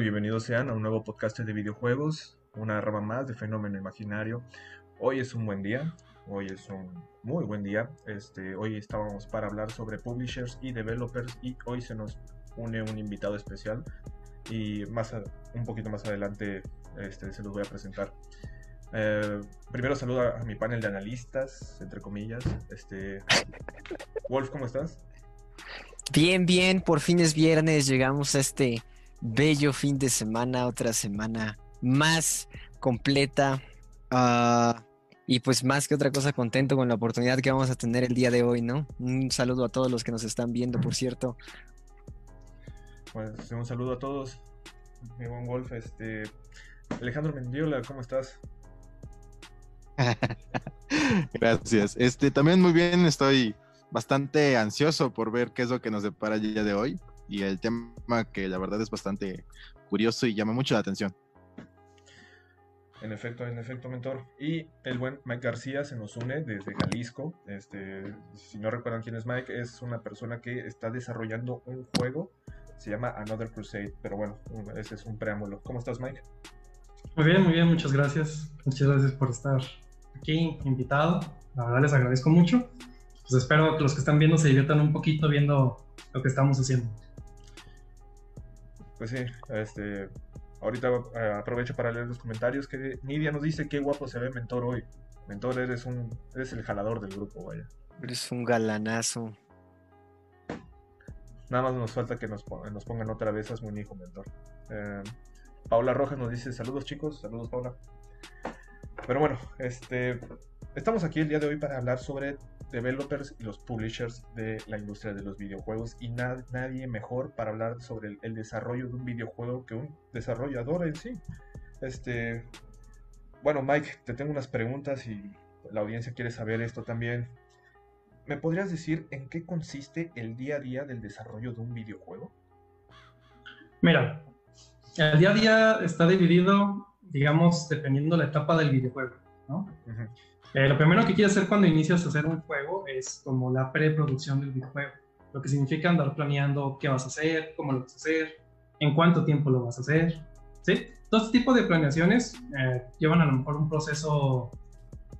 Bienvenidos sean a un nuevo podcast de videojuegos, una rama más de Fenómeno Imaginario. Hoy es un buen día, hoy es un muy buen día. Este, hoy estábamos para hablar sobre publishers y developers y hoy se nos une un invitado especial y más un poquito más adelante este, se los voy a presentar. Eh, primero saludo a, mi panel de analistas, entre comillas. Este, Wolf, ¿cómo estás? Bien, bien, por fin es viernes, llegamos a este bello fin de semana, otra semana más completa. Ah, y pues más que otra cosa, contento con la oportunidad que vamos a tener el día de hoy, ¿no? Un saludo a todos los que nos están viendo, por cierto. Pues un saludo a todos. Mi buen Wolf, este. Alejandro Mendiola, ¿cómo estás? Gracias. Este, también muy bien, estoy bastante ansioso por ver qué es lo que nos depara el día de hoy y el tema que la verdad es bastante curioso y llama mucho la atención. En efecto, en efecto, mentor. Y el buen Mike García se nos une desde Jalisco. Este, si no recuerdan quién es Mike, es una persona que está desarrollando un juego. Se llama Another Crusade. Pero bueno, ese es un preámbulo. ¿Cómo estás, Mike? Muy bien, muy bien, muchas gracias. Muchas gracias por estar aquí invitado. La verdad les agradezco mucho. Pues espero que los que están viendo se diviertan un poquito viendo lo que estamos haciendo. Pues sí, este, ahorita eh, aprovecho para leer los comentarios que Nidia nos dice qué guapo se ve Mentor hoy. Mentor, eres un eres el jalador del grupo, vaya. Eres un galanazo. Nada más nos falta que nos, nos pongan otra vez a un hijo, Mentor. Eh, Paula Rojas nos dice saludos chicos, saludos Paula. Pero bueno, este, estamos aquí el día de hoy para hablar sobre developers y los publishers de la industria de los videojuegos y nadie mejor para hablar sobre el, desarrollo de un videojuego que un desarrollador en sí. Este, bueno, Mike, te tengo unas preguntas y la audiencia quiere saber esto también. ¿Me podrías decir en qué consiste el día a día del desarrollo de un videojuego? Mira, el día a día está dividido, digamos, dependiendo la etapa del videojuego, ¿no? Eh, lo primero que quieres hacer cuando inicias a hacer un juego es como la preproducción del videojuego, lo que significa andar planeando qué vas a hacer, cómo lo vas a hacer, en cuánto tiempo lo vas a hacer, ¿sí? Todo este tipo de planeaciones eh, llevan a lo mejor un proceso,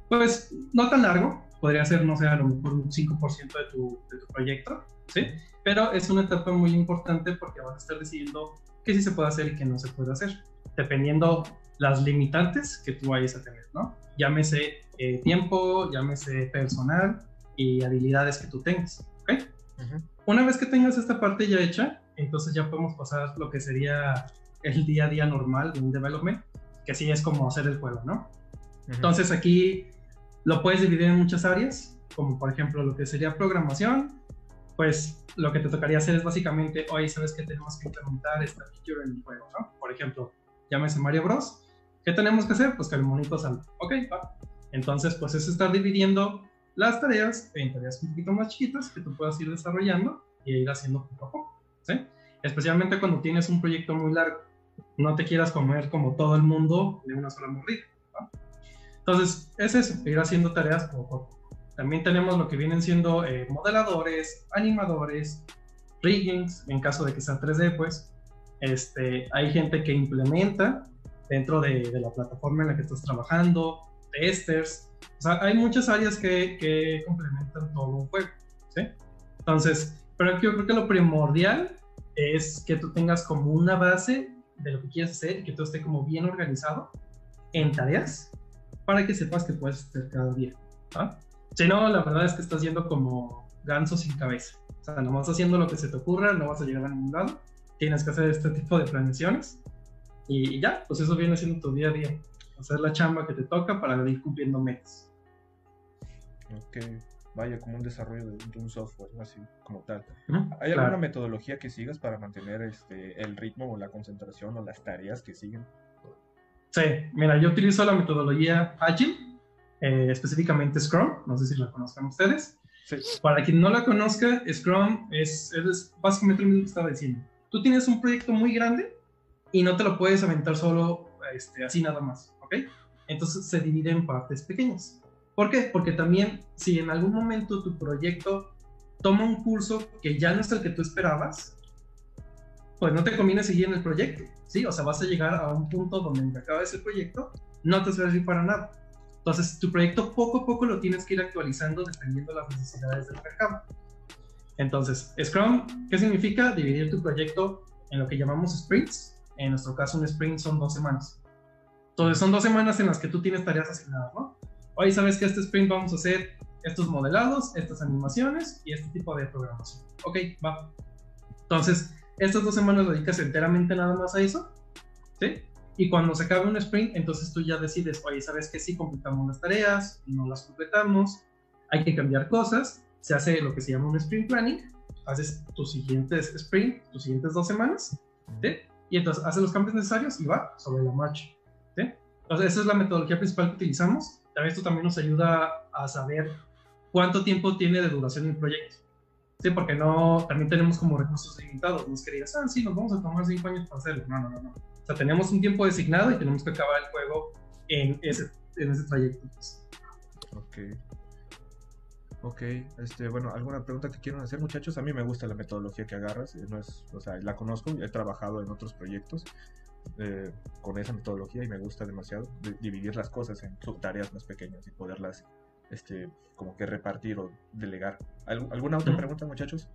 pues, no tan largo, podría ser, no sé, a lo mejor un 5% de tu, de tu proyecto, ¿sí? Pero es una etapa muy importante porque vas a estar decidiendo qué sí se puede hacer y qué no se puede hacer, dependiendo las limitantes que tú vayas a tener, ¿no? Llámese eh, tiempo, llámese personal y habilidades que tú tengas, ¿ok? Una vez que tengas esta parte ya hecha, entonces ya podemos pasar lo que sería el día a día normal de un development, que así es como hacer el juego, ¿no? Entonces aquí lo puedes dividir en muchas áreas, como por ejemplo lo que sería programación, pues lo que te tocaría hacer es básicamente, hoy sabes que tenemos que implementar esta feature en el juego, ¿no? Por ejemplo, llámese Mario Bros. ¿Qué tenemos que hacer? Pues que el monito salga. Ok, va. Entonces, pues es estar dividiendo las tareas en tareas un poquito más chiquitas que tú puedas ir desarrollando y ir haciendo poco a poco, ¿sí? Especialmente cuando tienes un proyecto muy largo. No te quieras comer como todo el mundo de una sola mordida, Entonces, es eso, ir haciendo tareas poco a poco. También tenemos lo que vienen siendo eh, modeladores, animadores, riggings, en caso de que sea 3D, pues. Este, hay gente que implementa dentro de, la plataforma en la que estás trabajando, testers. O sea, hay muchas áreas que, que complementan todo un juego. ¿sí? Entonces, pero yo creo que lo primordial es que tú tengas como una base de lo que quieres hacer y que todo esté como bien organizado en tareas para que sepas que puedes hacer cada día. ¿ah? Si no, la verdad es que estás yendo como ganso sin cabeza. O sea, no vas haciendo lo que se te ocurra, no vas a llegar a ningún lado. Tienes que hacer este tipo de planeaciones. Y ya, pues eso viene siendo tu día a día. Hacer la chamba que te toca para ir cumpliendo metas. Ok, vaya, como un desarrollo de, un software, así como tal. ¿Hay alguna metodología que sigas para mantener este, el ritmo o la concentración o las tareas que siguen? Sí, mira, yo utilizo la metodología Agile eh, específicamente Scrum, no sé si la conozcan ustedes. Para quien no la conozca, Scrum es, es, básicamente lo mismo que estaba diciendo. Tú tienes un proyecto muy grande y no te lo puedes aventar solo este, así nada más, ¿ok? Entonces se divide en partes pequeñas. ¿Por qué? Porque también si en algún momento tu proyecto toma un curso que ya no es el que tú esperabas, pues no te conviene seguir en el proyecto, ¿sí? O sea, vas a llegar a un punto donde acabes el proyecto, no te servir para nada. Entonces, tu proyecto poco a poco lo tienes que ir actualizando dependiendo de las necesidades del mercado. Entonces, Scrum, ¿qué significa? Dividir tu proyecto en lo que llamamos sprints. En nuestro caso, un sprint son dos semanas. Entonces, son dos semanas en las que tú tienes tareas asignadas, ¿no? Hoy sabes que este sprint vamos a hacer estos modelados, estas animaciones y este tipo de programación. Ok, va. Entonces, estas dos semanas dedicas enteramente nada más a eso, ¿sí? Y cuando se acabe un sprint, entonces tú ya decides, oye, ¿sabes que Sí, completamos las tareas, no las completamos, hay que cambiar cosas, se hace lo que se llama un sprint planning, haces tus siguientes sprint, tus siguientes dos semanas, ¿sí? Y entonces haces los cambios necesarios y va sobre la marcha, ¿sí? Entonces esa es la metodología principal que utilizamos. También esto también nos ayuda a saber cuánto tiempo tiene de duración el proyecto. Sí, porque no, también tenemos como recursos limitados. No es que digas, ah, sí, nos vamos a tomar cinco años para hacerlo. No, no, no, no. O sea, tenemos un tiempo designado y tenemos que acabar el juego en ese, en ese trayecto. Pues. Ok. Ok, este, bueno, ¿alguna pregunta que quieran hacer, muchachos? A mí me gusta la metodología que agarras, eh, no es, o sea, la conozco, he trabajado en otros proyectos eh, con esa metodología y me gusta demasiado dividir las cosas en subtareas más pequeñas y poderlas este, como que repartir o delegar. ¿Alguna otra pregunta, muchachos?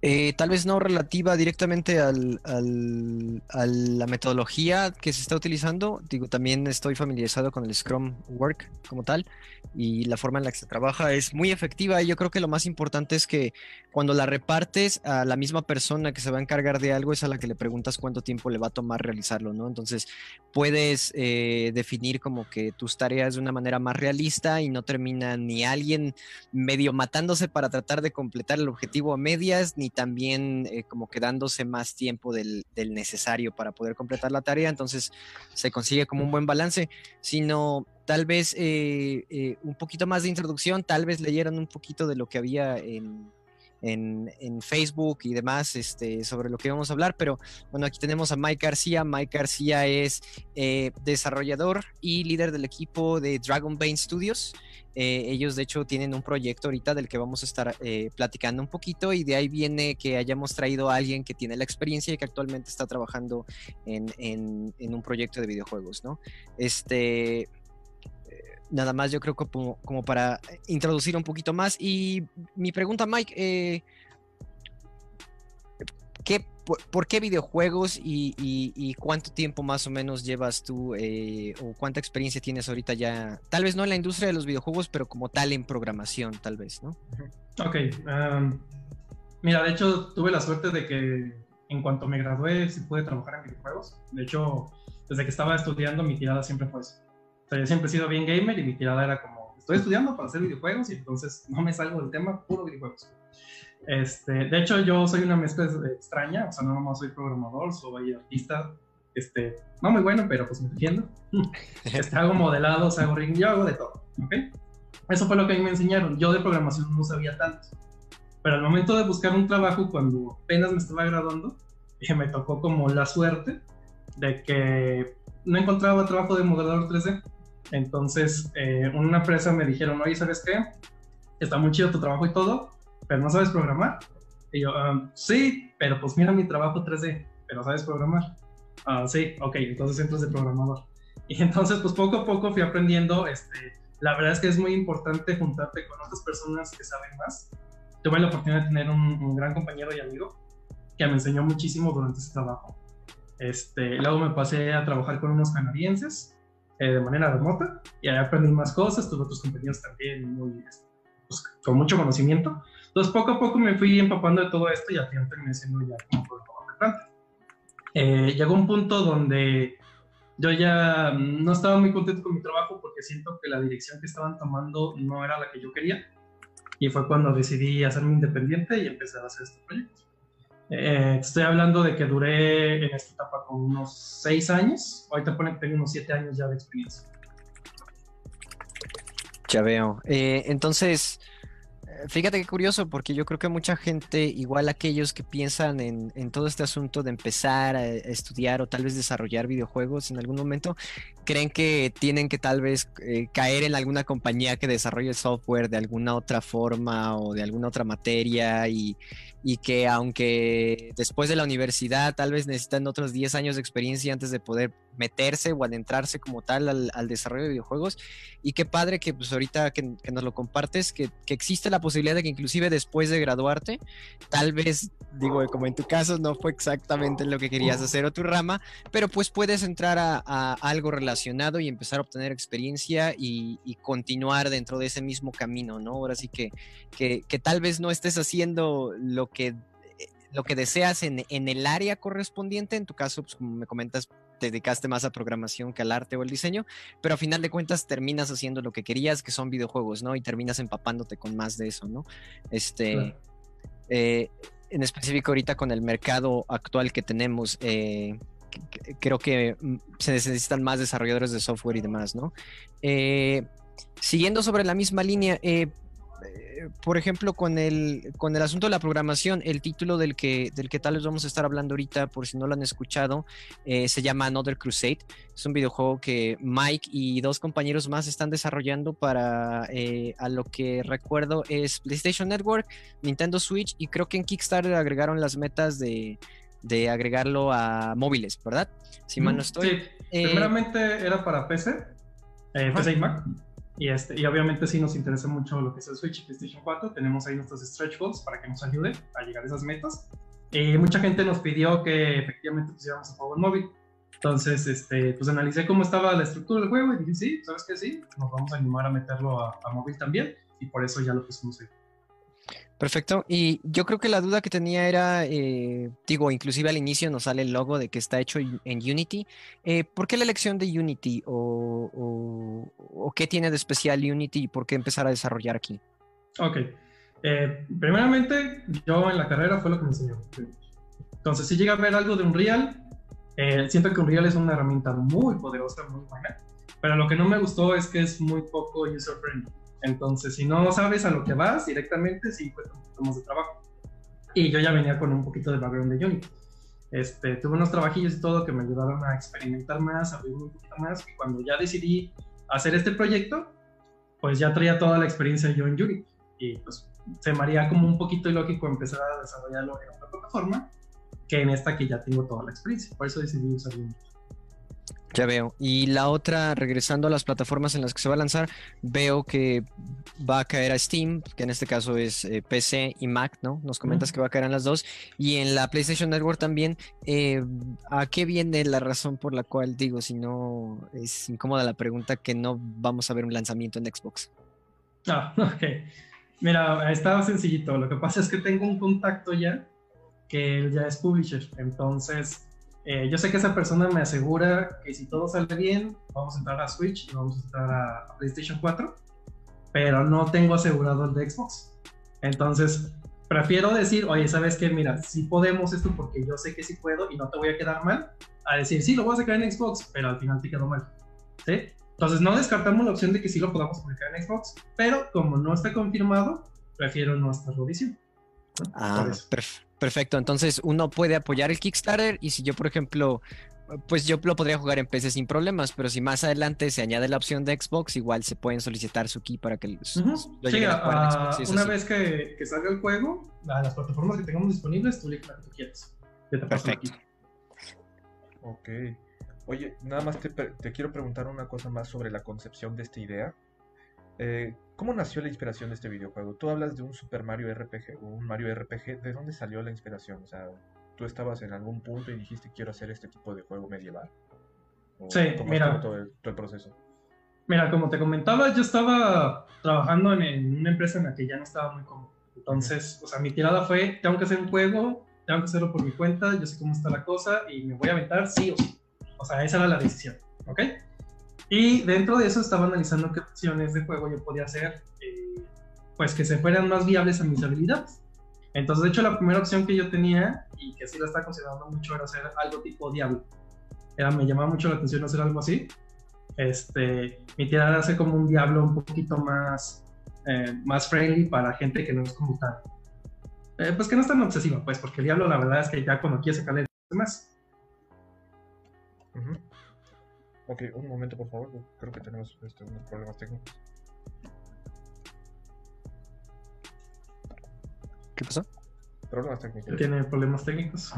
Eh, tal vez no relativa directamente al, a la metodología que se está utilizando. Digo, también estoy familiarizado con el Scrum Work como tal y la forma en la que se trabaja es muy efectiva. Y yo creo que lo más importante es que cuando la repartes a la misma persona que se va a encargar de algo es a la que le preguntas cuánto tiempo le va a tomar realizarlo, ¿no? Entonces puedes eh, definir como que tus tareas de una manera más realista y no termina ni alguien medio matándose para tratar de completar el objetivo a medias, ni también eh, como quedándose más tiempo del, necesario para poder completar la tarea, entonces se consigue como un buen balance, sino tal vez eh, eh, un poquito más de introducción, tal vez leyeran un poquito de lo que había en, en, Facebook y demás este, sobre lo que vamos a hablar, pero bueno, aquí tenemos a Mike García. Mike García es desarrollador y líder del equipo de Dragon Bane Studios. Eh, ellos de hecho tienen un proyecto ahorita del que vamos a estar eh, platicando un poquito y de ahí viene que hayamos traído a alguien que tiene la experiencia y que actualmente está trabajando en, un proyecto de videojuegos, ¿no? Este, eh, nada más yo creo que como, para introducir un poquito más y mi pregunta Mike, ¿qué por, qué videojuegos y, cuánto tiempo más o menos llevas tú eh, o cuánta experiencia tienes ahorita ya? Tal vez no en la industria de los videojuegos, pero como tal en programación, tal vez, ¿no? Ok. mira, de hecho tuve la suerte de que en cuanto me gradué sí pude trabajar en videojuegos. De hecho, desde que estaba estudiando mi tirada siempre fue eso. O sea, yo siempre he sido bien gamer y mi tirada era como, estoy estudiando para hacer videojuegos y entonces no me salgo del tema, puro videojuegos. Este, de hecho, yo soy una mezcla extraña, o sea, no nomás soy programador, soy artista, este, no muy bueno, pero pues me defiendo. Este, hago modelados, hago ring, yo hago de todo, ¿ok? Eso fue lo que a mí me enseñaron. Yo de programación no sabía tanto. Pero al momento de buscar un trabajo, cuando apenas me estaba graduando, me tocó como la suerte de que no encontraba trabajo de modelador 3D. Entonces, eh, una empresa me dijeron, oye, ¿sabes qué? Está muy chido tu trabajo y todo, pero no sabes programar. Y yo, um, sí, pero pues mira mi trabajo 3D, pero sabes programar. Ah, sí, ok, entonces entras de programador. Y entonces, pues poco a poco fui aprendiendo. Este, la verdad es que es muy importante juntarte con otras personas que saben más. Tuve la oportunidad de tener un, gran compañero y amigo que me enseñó muchísimo durante ese trabajo. Este, luego me pasé a trabajar con unos canadienses eh, de manera remota y ahí aprendí más cosas. Tuve otros compañeros también muy, pues, con mucho conocimiento. Entonces, poco a poco me fui empapando de todo esto y al final terminé siendo ya como programador eh, llegó un punto donde yo ya no estaba muy contento con mi trabajo porque siento que la dirección que estaban tomando no era la que yo quería. Y fue cuando decidí hacerme independiente y empezar a hacer este proyecto. Eh, estoy hablando de que duré en esta etapa con unos seis años. Ahorita pone que tengo unos siete años ya de experiencia. Ya veo. Eh, entonces, Fíjate qué curioso, porque yo creo que mucha gente, igual aquellos que piensan en, todo este asunto de empezar a, estudiar o tal vez desarrollar videojuegos en algún momento, creen que tienen que tal vez eh, caer en alguna compañía que desarrolle software de alguna otra forma o de alguna otra materia y, y que aunque después de la universidad tal vez necesitan otros 10 años de experiencia antes de poder meterse o adentrarse como tal al, desarrollo de videojuegos. Y qué padre que pues ahorita que, nos lo compartes, que, existe la posibilidad de que inclusive después de graduarte, tal vez, digo, como en tu caso no fue exactamente lo que querías hacer o tu rama, pero pues puedes entrar a, algo relacionado y empezar a obtener experiencia y, continuar dentro de ese mismo camino, ¿no? Ahora sí que, que, que tal vez no estés haciendo lo que lo que deseas en, en, el área correspondiente, en tu caso, pues como me comentas, te dedicaste más a programación que al arte o el diseño, pero a final de cuentas terminas haciendo lo que querías, que son videojuegos, ¿no? Y terminas empapándote con más de eso, ¿no? Este, eh, en específico ahorita con el mercado actual que tenemos, eh, creo que mm, se necesitan más desarrolladores de software y demás, ¿no? Eh, siguiendo sobre la misma línea, eh, por ejemplo, con el, con el asunto de la programación, el título del que, del que tal vez vamos a estar hablando ahorita, por si no lo han escuchado, eh, se llama Another Crusade. Es un videojuego que Mike y dos compañeros más están desarrollando para, eh, a lo que recuerdo, es PlayStation Network, Nintendo Switch y creo que en Kickstarter agregaron las metas de, agregarlo a móviles, ¿verdad? Si mal no estoy. Sí. Primeramente era para PC, PC y Mac. Y, este, y obviamente sí nos interesa mucho lo que es el Switch y PlayStation 4. Tenemos ahí nuestros stretch goals para que nos ayude a llegar a esas metas. Y mucha gente nos pidió que efectivamente pusiéramos a juego en móvil. Entonces, este, pues analicé cómo estaba la estructura del juego y dije, sí, ¿sabes qué? Sí, nos vamos a animar a meterlo a, a móvil también. Y por eso ya lo pusimos ahí. Perfecto. Y yo creo que la duda que tenía era, eh, digo, inclusive al inicio nos sale el logo de que está hecho en Unity. Eh, ¿Por qué la elección de Unity? O, qué tiene de especial Unity y por qué empezar a desarrollar aquí? Ok. Eh, primeramente, yo en la carrera fue lo que me enseñó. Entonces, si llega a ver algo de Unreal, siento que Unreal es una herramienta muy poderosa, muy buena. Pero lo que no me gustó es que es muy poco user-friendly. Entonces, si no sabes a lo que vas directamente, sí cuesta un poquito más de trabajo. Y yo ya venía con un poquito de background de Unity. Este, tuve unos trabajillos y todo que me ayudaron a experimentar más, a abrirme un poquito más. Y cuando ya decidí hacer este proyecto, pues ya traía toda la experiencia yo en Unity. Y pues se me haría como un poquito ilógico empezar a desarrollarlo en otra plataforma que en esta que ya tengo toda la experiencia. Por eso decidí usar Unity. Ya veo. Y la otra, regresando a las plataformas en las que se va a lanzar, veo que va a caer a Steam, que en este caso es eh, PC y Mac, ¿no? Nos comentas que va a caer en las dos. Y en la PlayStation Network también, eh, ¿a qué viene la razón por la cual digo, si no es incómoda la pregunta, que no vamos a ver un lanzamiento en Xbox? Ah, ok. Mira, está sencillito. Lo que pasa es que tengo un contacto ya que ya es publisher. Entonces eh, yo sé que esa persona me asegura que si todo sale bien, vamos a entrar a Switch y vamos a entrar a, PlayStation 4, pero no tengo asegurado el de Xbox. Entonces, prefiero decir, oye, ¿sabes qué? Mira, si podemos esto porque yo sé que sí puedo y no te voy a quedar mal, a decir, sí, lo voy a sacar en Xbox, pero al final te quedó mal. ¿Sí? Entonces, no descartamos la opción de que sí lo podamos publicar en Xbox, pero como no está confirmado, prefiero no estarlo diciendo. Ah, perfecto. Entonces uno puede apoyar el Kickstarter y si yo, por ejemplo, pues yo lo podría jugar en PC sin problemas, pero si más adelante se añade la opción de Xbox, igual se pueden solicitar su key para que lo lleguen a jugar Xbox. una vez que, salga el juego, a las plataformas que tengamos disponibles, tú le la que tú quieras. Perfecto. Ok. Oye, nada más te, te quiero preguntar una cosa más sobre la concepción de esta idea. Eh, ¿Cómo nació la inspiración de este videojuego? Tú hablas de un Super Mario RPG o un Mario RPG. ¿De dónde salió la inspiración? O sea, ¿tú estabas en algún punto y dijiste quiero hacer este tipo de juego medieval? sí, mira. Todo el, proceso? Mira, como te comentaba, yo estaba trabajando en, una empresa en la que ya no estaba muy cómodo. Entonces, o sea, mi tirada fue, tengo que hacer un juego, tengo que hacerlo por mi cuenta, yo sé cómo está la cosa y me voy a aventar sí o sí. O sea, esa era la decisión, ¿ok? Y dentro de eso estaba analizando qué opciones de juego yo podía hacer, eh, pues que se fueran más viables a mis habilidades. Entonces, de hecho, la primera opción que yo tenía y que sí la estaba considerando mucho era hacer algo tipo Diablo. Era, me llamaba mucho la atención hacer algo así. Este, mi tirada era hacer como un Diablo un poquito más, eh, más friendly para gente que no es como tan, eh, pues que no es tan obsesiva, pues, porque el Diablo la verdad es que ya cuando quieres sacarle más. Ok, un momento por favor, creo que tenemos este, unos problemas técnicos. ¿Qué pasó? Problemas técnicos. Tiene problemas técnicos.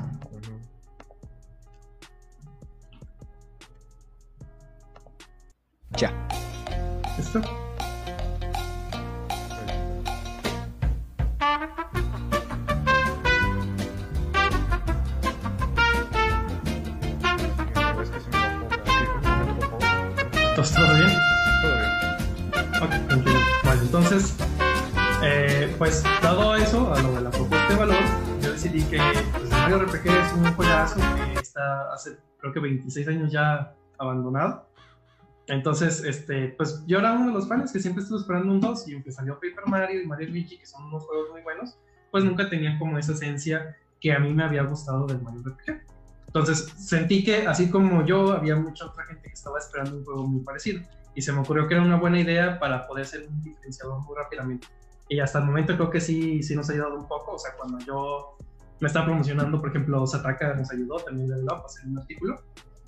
Ya. ¿Listo? ¿Todo bien? Todo bien. Ok, tranquilo. Vale, entonces, eh, pues dado eso, a lo de la propuesta de valor, yo decidí que pues, Mario RPG es un juegazo que está hace creo que 26 años ya abandonado. Entonces, este, pues yo era uno de los fans que siempre estuve esperando un 2 y aunque salió Paper Mario y Mario Luigi, que son unos juegos muy buenos, pues nunca tenía como esa esencia que a mí me había gustado del Mario RPG. Entonces sentí que así como yo, había mucha otra gente que estaba esperando un juego muy parecido y se me ocurrió que era una buena idea para poder ser un diferenciador muy rápidamente. Y hasta el momento creo que sí, sí nos ha ayudado un poco, o sea, cuando yo me estaba promocionando, por ejemplo, Sataka nos ayudó también de Up a hacer un artículo.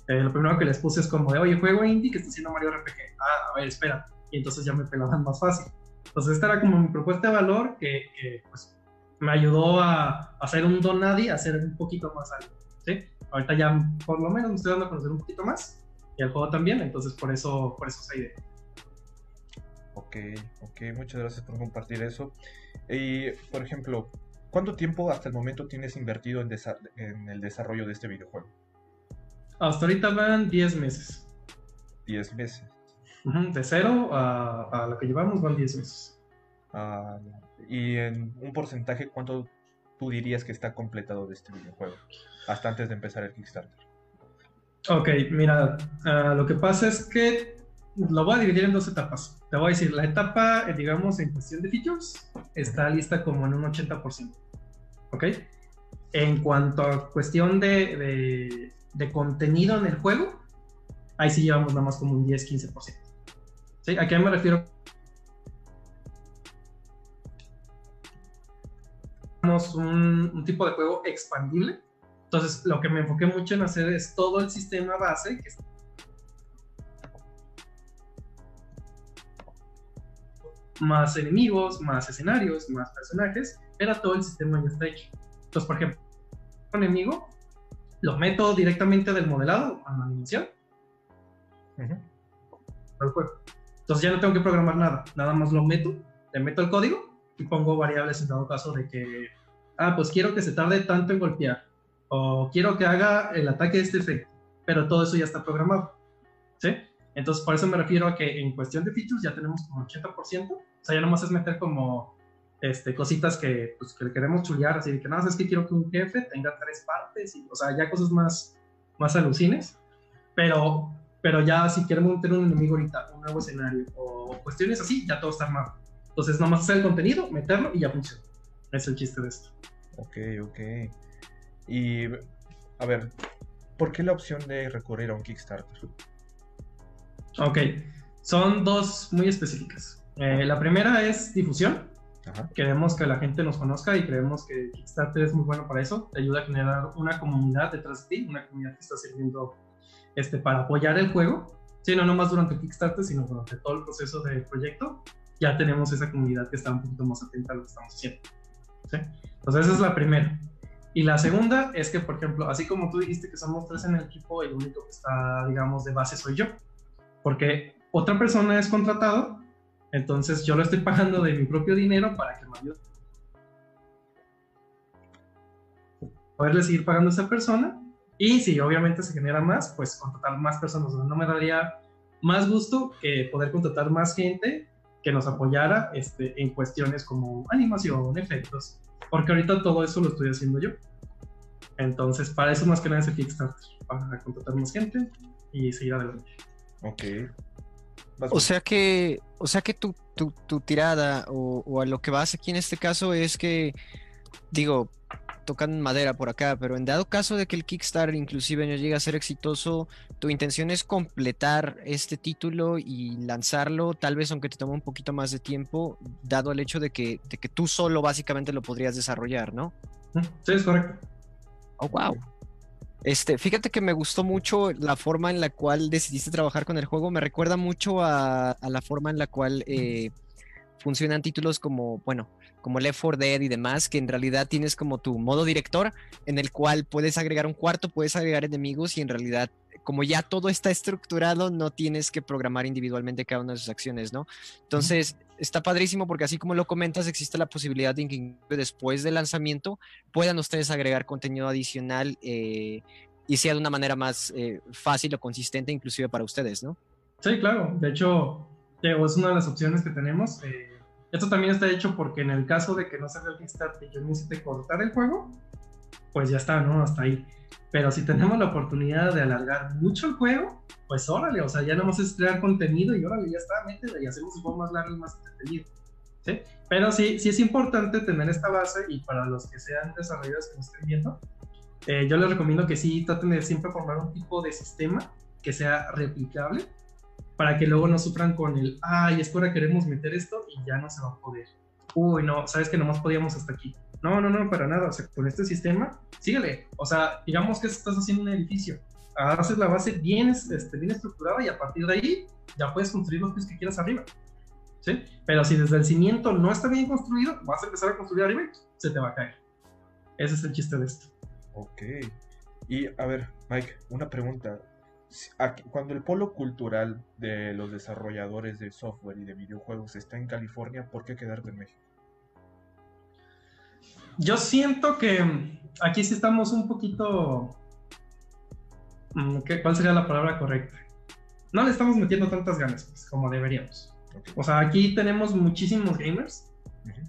Eh, lo primero que les puse es como de, oye, juego indie que está haciendo Mario RPG. Ah, a ver, espera. Y entonces ya me pelaban más fácil. Entonces esta era como mi propuesta de valor que, que pues, me ayudó a, hacer un don nadie, a hacer un poquito más algo. ¿sí? Ahorita ya por lo menos me estoy dando a conocer un poquito más y el juego también, entonces por eso, por eso esa idea. Ok, ok, muchas gracias por compartir eso. Y, por ejemplo, ¿cuánto tiempo hasta el momento tienes invertido en, en el desarrollo de este videojuego? Hasta ahorita van 10 meses. 10 meses. de cero a, a, lo que llevamos van 10 meses. Ah, y en un porcentaje, ¿cuánto tú dirías que está completado de este videojuego? Hasta antes de empezar el Kickstarter. Ok, mira, uh, lo que pasa es que lo voy a dividir en dos etapas. Te voy a decir, la etapa, eh, digamos, en cuestión de features, está lista como en un 80%. ¿Ok? En cuanto a cuestión de, de, de contenido en el juego, ahí sí llevamos nada más como un 10-15%. ¿Sí? ¿A qué me refiero? Un, un, tipo de juego expandible. Entonces, lo que me enfoqué mucho en hacer es todo el sistema base que más enemigos, más escenarios, más personajes, era todo el sistema ya está hecho. Entonces, por ejemplo, un enemigo lo meto directamente del modelado a la animación. al juego. Entonces ya no tengo que programar nada, nada más lo meto, le meto el código y pongo variables en dado caso de que, ah, pues quiero que se tarde tanto en golpear, o quiero que haga el ataque de este efecto, pero todo eso ya está programado. ¿Sí? Entonces, por eso me refiero a que en cuestión de features ya tenemos como 80%, o sea, ya nomás es meter como este, cositas que, pues, que queremos chulear, así de que nada, es que quiero que un jefe tenga tres partes, y, o sea, ya cosas más, más alucines, pero, pero ya si queremos meter un enemigo ahorita, un nuevo escenario, o cuestiones así, ya todo está armado. Entonces, nomás hacer el contenido, meterlo y ya funciona. Es el chiste de esto. Ok, ok. Y, a ver, ¿por qué la opción de recurrir a un Kickstarter? Ok, son dos muy específicas. Eh, la primera es difusión. Queremos que la gente nos conozca y creemos que Kickstarter es muy bueno para eso. Te ayuda a generar una comunidad detrás de ti, una comunidad que está sirviendo este, para apoyar el juego. Sí, no nomás durante Kickstarter, sino durante todo el proceso del proyecto. Ya tenemos esa comunidad que está un poquito más atenta a lo que estamos haciendo. ¿sí? Entonces, esa es la primera. Y la segunda es que, por ejemplo, así como tú dijiste que somos tres en el equipo, el único que está, digamos, de base soy yo. Porque otra persona es contratado entonces yo lo estoy pagando de mi propio dinero para que me ayude. Poderle seguir pagando a esa persona. Y si obviamente se genera más, pues contratar más personas. No me daría más gusto que poder contratar más gente que nos apoyara este, en cuestiones como animación, efectos. Porque ahorita todo eso lo estoy haciendo yo. Entonces, para eso más que nada es el Kickstarter. Para contratar más gente y seguir adelante. Ok. O sea que, o sea que tu, tu, tirada o, a lo que vas aquí en este caso es que, digo, tocan madera por acá, pero en dado caso de que el Kickstarter inclusive no llegue a ser exitoso, tu intención es completar este título y lanzarlo, tal vez aunque te tome un poquito más de tiempo, dado el hecho de que, de que tú solo básicamente lo podrías desarrollar, ¿no? Sí, es correcto. Oh, wow. Este, fíjate que me gustó mucho la forma en la cual decidiste trabajar con el juego. Me recuerda mucho a, la forma en la cual eh, funcionan títulos como, bueno, como Left 4 Dead y demás, que en realidad tienes como tu modo director en el cual puedes agregar un cuarto, puedes agregar enemigos y en realidad como ya todo está estructurado, no tienes que programar individualmente cada una de sus acciones, ¿no? Entonces, está padrísimo porque así como lo comentas, existe la posibilidad de que después del lanzamiento puedan ustedes agregar contenido adicional eh, y sea de una manera más eh, fácil o consistente inclusive para ustedes, ¿no? Sí, claro. De hecho, es una de las opciones que tenemos. Eh, esto también está hecho porque en el caso de que no salga el Kickstarter y yo necesite cortar el juego, pues ya está, ¿no? Hasta ahí. Pero si tenemos la oportunidad de alargar mucho el juego, pues órale, o sea, ya no es crear contenido y órale, ya está, métele y hacemos un juego más largo y más entretenido. ¿sí? Pero sí, sí es importante tener esta base y para los que sean desarrolladores que nos estén viendo, eh, yo les recomiendo que sí traten de siempre formar un tipo de sistema que sea replicable para que luego no sufran con el, ay, es que ahora queremos meter esto y ya no se va a poder. Uy, no, sabes que nomás podíamos hasta aquí. No, no, no, para nada. O sea, con este sistema, síguele. O sea, digamos que estás haciendo un edificio. Haces la base bien, este, bien estructurada y a partir de ahí ya puedes construir los pisos que quieras arriba. ¿Sí? Pero si desde el cimiento no está bien construido, vas a empezar a construir arriba y se te va a caer. Ese es el chiste de esto. Ok. Y a ver, Mike, una pregunta. Cuando el polo cultural de los desarrolladores de software y de videojuegos está en California, ¿por qué quedarte en México? Yo siento que aquí sí estamos un poquito... Mm, ¿Cuál sería la palabra correcta? No le estamos metiendo tantas ganas pues, como deberíamos. O sea, aquí tenemos muchísimos gamers,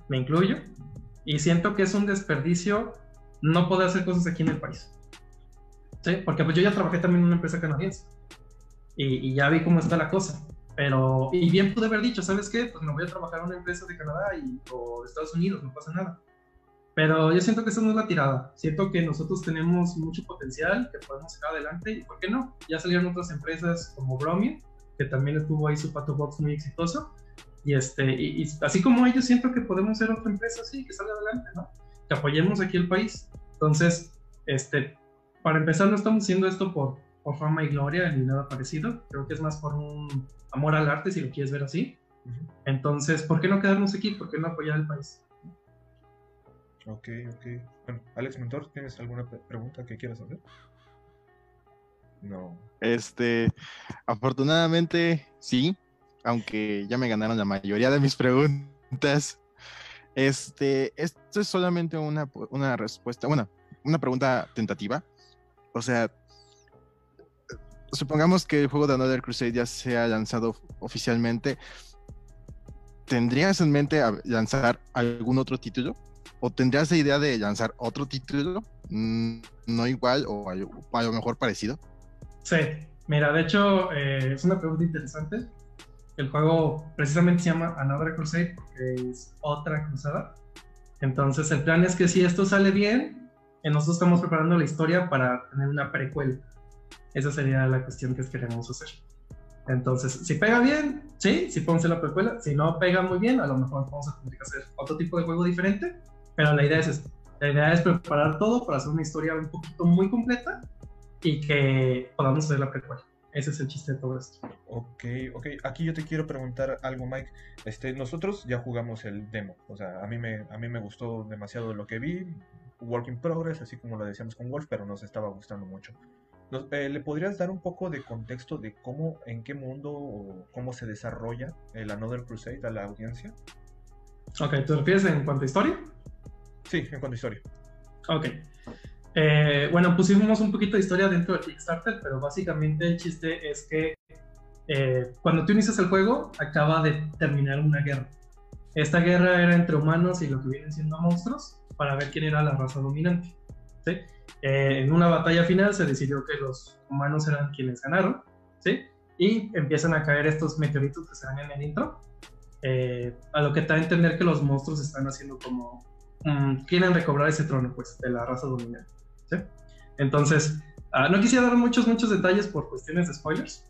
me incluyo, y siento que es un desperdicio no poder hacer cosas aquí en el país. ¿Sí? Porque pues yo ya trabajé también en una empresa canadiense y, ya vi cómo está la cosa. Pero, y bien pude haber dicho, ¿sabes qué? Pues me voy a trabajar en una empresa de Canadá y, o de Estados Unidos, no pasa nada. Pero yo siento que esa no es la tirada. Siento que nosotros tenemos mucho potencial, que podemos sacar adelante y ¿por qué no? Ya salieron otras empresas como Bromium, que también estuvo ahí su Pato Box muy exitoso. Y, este, y, así como ellos, siento que podemos ser otra empresa así, que salga adelante, ¿no? Que apoyemos aquí el país. Entonces, este, para empezar, no estamos haciendo esto por, por fama y gloria ni nada parecido. Creo que es más por un amor al arte, si lo quieres ver así. Entonces, ¿por qué no quedarnos aquí? ¿Por qué no apoyar al país? Ok, ok. Bueno, Alex Mentor, ¿tienes alguna pregunta que quieras hacer? No. Este, afortunadamente sí, aunque ya me ganaron la mayoría de mis preguntas. Este, esto es solamente una, una respuesta, bueno, una pregunta tentativa. O sea, supongamos que el juego de Another Crusade ya se ha lanzado oficialmente. ¿Tendrías en mente lanzar algún otro título? ¿O tendrías la idea de lanzar otro título? Mm, no igual o a, lo mejor parecido. Sí, mira, de hecho eh, es una pregunta interesante. El juego precisamente se llama Another Crusade porque es otra cruzada. Entonces el plan es que si esto sale bien, nosotros estamos preparando la historia para tener una precuela. Esa sería la cuestión que queremos hacer. Entonces, si pega bien, sí, si podemos hacer la precuela. Si no pega muy bien, a lo mejor vamos a tener que hacer otro tipo de juego diferente pero la idea es esta. La idea es preparar todo para hacer una historia un poquito muy completa y que podamos hacer la precuela. Ese es el chiste de todo esto. Ok, ok. Aquí yo te quiero preguntar algo, Mike. Este, nosotros ya jugamos el demo. O sea, a mí me, a mí me gustó demasiado lo que vi. Work in progress, así como lo decíamos con Wolf, pero nos estaba gustando mucho. Eh, ¿Le podrías dar un poco de contexto de cómo, en qué mundo o cómo se desarrolla el Another Crusade a la audiencia? Ok, ¿te refieres en cuanto a historia? Sí, en cuanto a historia. Ok. Eh, bueno, pusimos un poquito de historia dentro de Kickstarter, pero básicamente el chiste es que eh, cuando tú inicias el juego, acaba de terminar una guerra. Esta guerra era entre humanos y lo que vienen siendo monstruos para ver quién era la raza dominante. ¿sí? Eh, en una batalla final se decidió que los humanos eran quienes ganaron, ¿sí? y empiezan a caer estos meteoritos que se ven en el intro, a lo que da a entender que los monstruos están haciendo como Mm, quieren recobrar ese trono, pues, de la raza dominante. ¿sí? Entonces, ah, no quisiera dar muchos, muchos detalles por cuestiones de spoilers,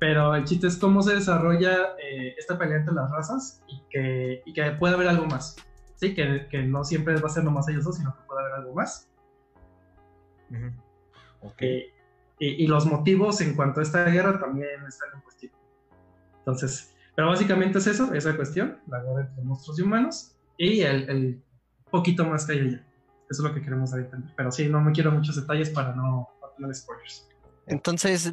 pero el chiste es cómo se desarrolla eh, esta pelea entre las razas y que, y que puede haber algo más. Sí, que, que, no siempre va a ser nomás ellos dos, sino que puede haber algo más. Eh, y, y, los motivos en cuanto a esta guerra también están en cuestión. Entonces, Pero básicamente es eso, esa cuestión, la guerra entre monstruos y humanos y el, el poquito más que hay allá. Eso es lo que queremos entender. Pero sí, no me quiero muchos detalles para no, para tener spoilers. Entonces,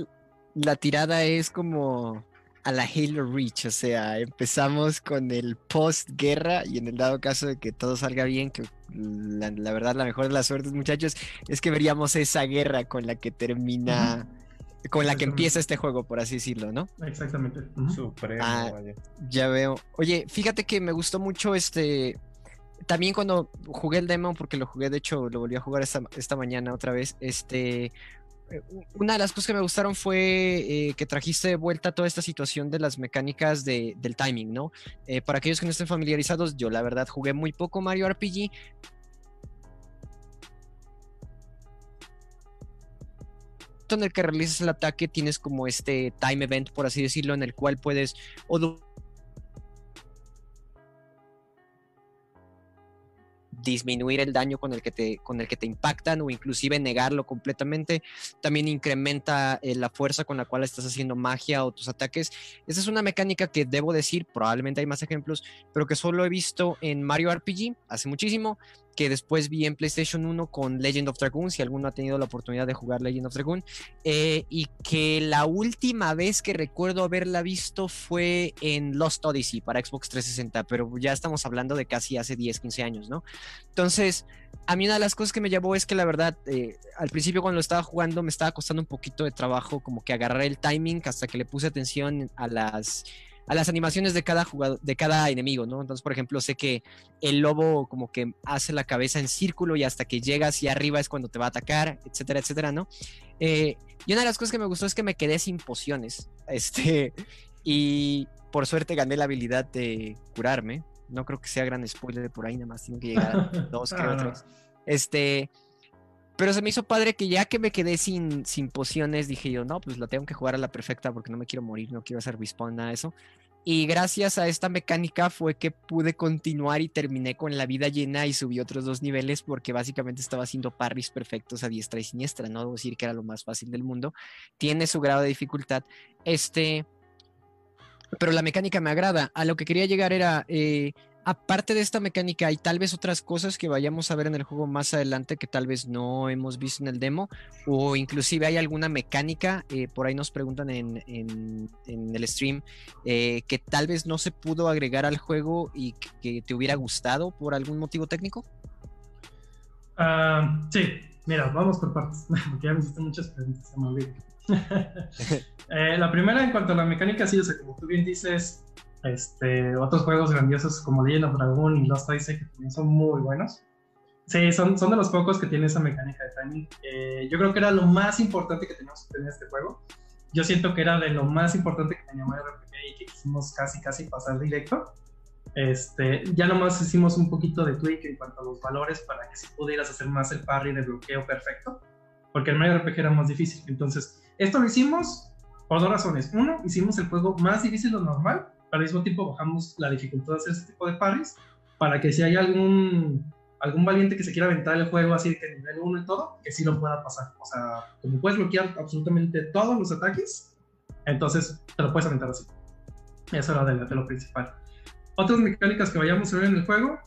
la tirada es como a la Halo Reach, o sea, empezamos con el post-guerra y en el dado caso de que todo salga bien, que la, verdad la mejor de las suertes muchachos es que veríamos esa guerra con la que termina, con la que empieza este juego, por así decirlo, ¿no? Exactamente. Supremo, ah, Ya veo. Oye, fíjate que me gustó mucho este... También cuando jugué el demo, porque lo jugué, de hecho, lo volví a jugar esta, esta mañana otra vez, este, una de las cosas que me gustaron fue eh, que trajiste de vuelta toda esta situación de las mecánicas de, del timing, ¿no? Eh, para aquellos que no estén familiarizados, yo la verdad jugué muy poco Mario RPG. En el que realizas el ataque tienes como este time event, por así decirlo, en el cual puedes disminuir el daño con el que te, con el que te impactan o inclusive negarlo completamente. También incrementa eh, la fuerza con la cual estás haciendo magia o tus ataques. Esa es una mecánica que debo decir, probablemente hay más ejemplos, pero que solo he visto en Mario RPG hace muchísimo que después vi en PlayStation 1 con Legend of Dragoon, si alguno ha tenido la oportunidad de jugar Legend of Dragoon, eh, y que la última vez que recuerdo haberla visto fue en Lost Odyssey para Xbox 360, pero ya estamos hablando de casi hace 10, 15 años, ¿no? Entonces, a mí una de las cosas que me llevó es que la verdad, eh, al principio cuando lo estaba jugando me estaba costando un poquito de trabajo como que agarrar el timing hasta que le puse atención a las a las animaciones de cada jugador, de cada enemigo, ¿no? Entonces, por ejemplo, sé que el lobo como que hace la cabeza en círculo y hasta que llega hacia arriba es cuando te va a atacar, etcétera, etcétera, ¿no? Eh, y una de las cosas que me gustó es que me quedé sin pociones, este, y por suerte gané la habilidad de curarme. No creo que sea gran spoiler por ahí, nada más tengo que llegar a dos, creo, tres. Este, pero se me hizo padre que ya que me quedé sin, sin pociones, dije yo, no, pues la tengo que jugar a la perfecta porque no me quiero morir, no quiero hacer respawn, nada de eso. Y gracias a esta mecánica fue que pude continuar y terminé con la vida llena y subí otros dos niveles porque básicamente estaba haciendo parries perfectos a diestra y siniestra. No debo decir que era lo más fácil del mundo. Tiene su grado de dificultad. Este. Pero la mecánica me agrada. A lo que quería llegar era. Eh, aparte de esta mecánica, hay tal vez otras cosas que vayamos a ver en el juego más adelante que tal vez no hemos visto en el demo, o inclusive hay alguna mecánica, eh, por ahí nos preguntan en, el stream, eh, que tal vez no se pudo agregar al juego y que, te hubiera gustado por algún motivo técnico. Ah, sí, mira, vamos por partes, porque ya me hiciste muchas preguntas, se me eh, la primera en cuanto a la mecánica, sí, o sea, como tú bien dices, este, otros juegos grandiosos como Legend of Dragon y Lost Odyssey que también son muy buenos. Sí, son, son de los pocos que tiene esa mecánica de timing. Eh, yo creo que era lo más importante que teníamos que tener este juego. Yo siento que era de lo más importante que tenía Mario RPG y que quisimos casi, casi pasar directo. Este, ya nomás hicimos un poquito de tweak en cuanto a los valores para que si pudieras hacer más el parry de bloqueo perfecto, porque el Mario RPG era más difícil. Entonces, esto lo hicimos por dos razones. Uno, hicimos el juego más difícil de lo normal al mismo tiempo bajamos la dificultad de hacer este tipo de parries para que si hay algún, algún valiente que se quiera aventar el juego así que nivel 1 y todo, que sí lo pueda pasar. O sea, como puedes bloquear absolutamente todos los ataques, entonces te lo puedes aventar así. Eso era de, lo principal. Otras mecánicas que vayamos a ver en el juego.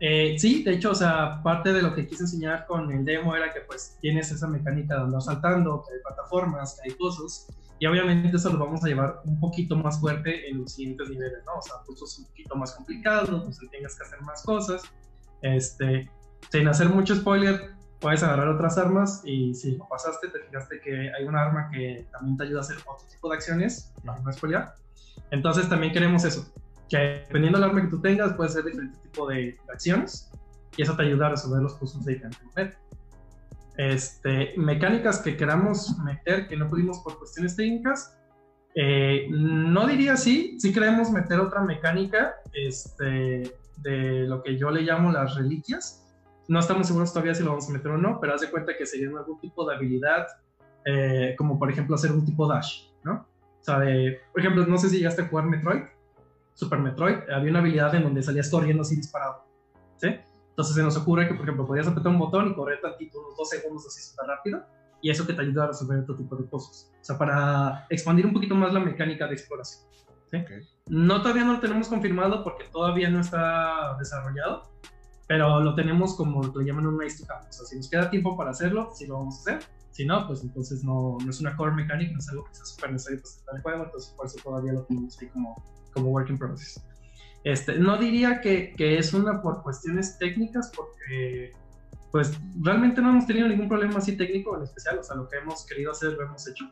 Eh, sí, de hecho, o sea, parte de lo que quise enseñar con el demo era que pues tienes esa mecánica de andar saltando, que hay plataformas, que hay cosas y obviamente eso lo vamos a llevar un poquito más fuerte en los siguientes niveles, ¿no? O sea, es un poquito más complicado, pues tengas que hacer más cosas. Este, sin hacer mucho spoiler, puedes agarrar otras armas y si lo pasaste, te fijaste que hay una arma que también te ayuda a hacer otro tipo de acciones, no, no spoiler. Entonces también queremos eso, que dependiendo del arma que tú tengas, puedes hacer diferente tipo de, acciones y eso te ayuda a resolver los puzzles de diferente manera. Este, mecánicas que queramos meter que no pudimos por cuestiones técnicas. Eh, no diría sí, sí queremos meter otra mecánica este, de lo que yo le llamo las reliquias. No estamos seguros todavía si lo vamos a meter o no, pero haz de cuenta que sería algún tipo de habilidad, eh, como por ejemplo hacer un tipo dash, ¿no? O sea, por ejemplo, no sé si llegaste a jugar Metroid, Super Metroid, había una habilidad en donde salías corriendo así disparado, ¿sí? Entonces se nos ocurre que, por ejemplo, podías apretar un botón y correr tantito, unos dos segundos así súper rápido, y eso que te ayuda a resolver otro tipo de cosas. O sea, para expandir un poquito más la mecánica de exploración. No, todavía no lo tenemos confirmado porque todavía no está desarrollado, pero lo tenemos como lo llaman un nice to have. O sea, si nos queda tiempo para hacerlo, sí lo vamos a hacer. Si no, pues entonces no, no es una core mechanic, no es algo que sea súper necesario para el juego, entonces por eso todavía lo tenemos ahí como, como work in process. Este, no diría que, que es una por cuestiones técnicas, porque pues realmente no hemos tenido ningún problema así técnico en especial, o sea, lo que hemos querido hacer lo hemos hecho.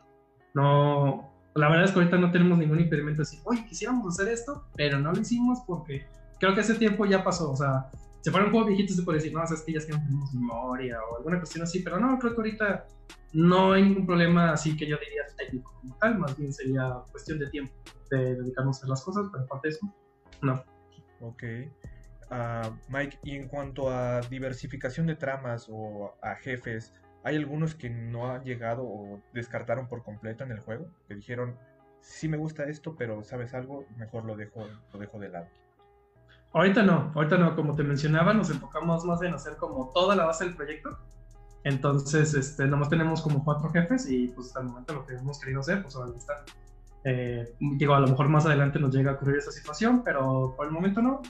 No, la verdad es que ahorita no tenemos ningún impedimento así, oye, quisiéramos hacer esto, pero no lo hicimos porque creo que ese tiempo ya pasó, o sea, se fueron un juego viejitos se puede decir, no, o es que ya es que no tenemos memoria o alguna cuestión así, pero no, creo que ahorita no hay ningún problema así que yo diría técnico como tal, más bien sería cuestión de tiempo de dedicarnos a hacer las cosas, pero aparte de eso, no. Ok. Uh, Mike, y en cuanto a diversificación de tramas o a jefes, ¿hay algunos que no han llegado o descartaron por completo en el juego? Que dijeron, sí me gusta esto, pero ¿sabes algo? Mejor lo dejo, lo dejo de lado. Ahorita no, ahorita no, como te mencionaba, nos enfocamos más en hacer como toda la base del proyecto. Entonces, este, nomás tenemos como cuatro jefes y pues hasta el momento lo que hemos querido hacer, pues ahora está. Eh, digo, a lo mejor más adelante nos llega a ocurrir esa situación, pero por el momento no.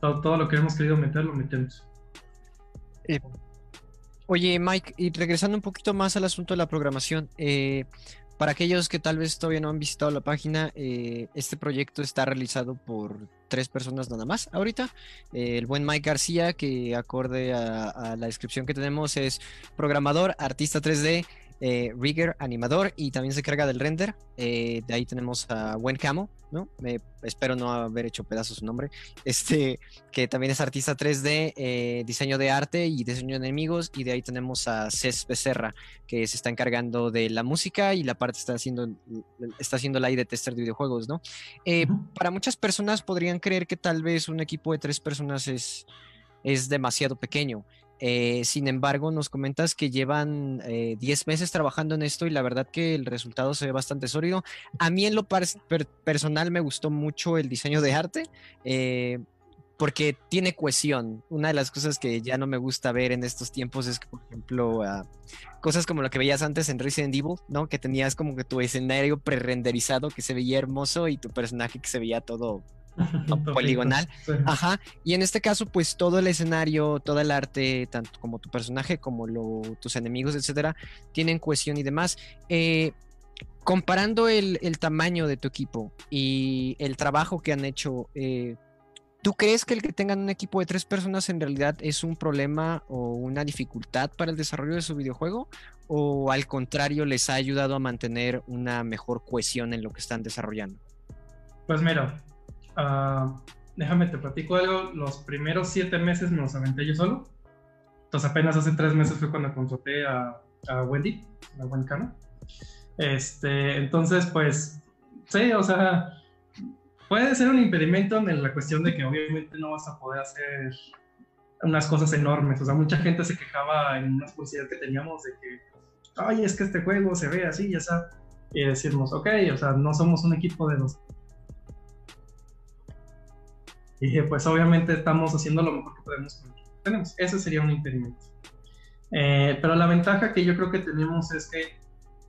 Todo, lo que hemos querido meter, lo metemos. Eh, oye, Mike, y regresando un poquito más al asunto de la programación, eh, para aquellos que tal vez todavía no han visitado la página, eh, este proyecto está realizado por tres personas nada más ahorita. el buen Mike García, que acorde a, la descripción que tenemos, es programador, artista 3D, eh, rigger, animador, y también se carga del render. Eh, de ahí tenemos a Wen Camo, ¿no? espero no haber hecho pedazos su nombre. Este, que también es artista 3D, eh, diseño de arte y diseño de enemigos. Y de ahí tenemos a Cés Becerra, que se está encargando de la música y la parte está haciendo, está haciendo la de tester de videojuegos, ¿no? Para muchas personas podrían creer que tal vez un equipo de tres personas es, es demasiado pequeño. Eh, sin embargo, nos comentas que llevan 10 eh, meses trabajando en esto y la verdad que el resultado se ve bastante sólido. A mí en lo personal me gustó mucho el diseño de arte. Eh, porque tiene cohesión. Una de las cosas que ya no me gusta ver en estos tiempos es que, por ejemplo, ah, cosas como lo que veías antes en Resident Evil, ¿no? Que tenías como que tu escenario pre-renderizado que se veía hermoso y tu personaje que se veía todo poligonal. Ajá. Y en este caso, pues todo el escenario, todo el arte, tanto como tu personaje, como tus enemigos, etcétera, tienen cohesión y demás. Eh, comparando el, tamaño de tu equipo y el trabajo que han hecho, eh, ¿tú crees que el que tengan un equipo de tres personas en realidad es un problema o una dificultad para el desarrollo de su videojuego? ¿O al contrario les ha ayudado a mantener una mejor cohesión en lo que están desarrollando? Pues mira, Ah, déjame te platico algo. Los primeros siete meses me los aventé yo solo. Entonces apenas hace tres meses fue cuando contraté a, a Wendy, Wencana. Este, entonces, pues, sí, o sea, puede ser un impedimento en la cuestión de que obviamente no vas a poder hacer unas cosas enormes. O sea, mucha gente se quejaba en unas publicidades que teníamos de que, ay, es que este juego se ve así, ya está. Y decirnos, ok, o sea, no somos un equipo de dos y dije, pues obviamente estamos haciendo lo mejor que podemos con lo que tenemos. Ese sería un impedimento. Eh, pero la ventaja que yo creo que tenemos es que,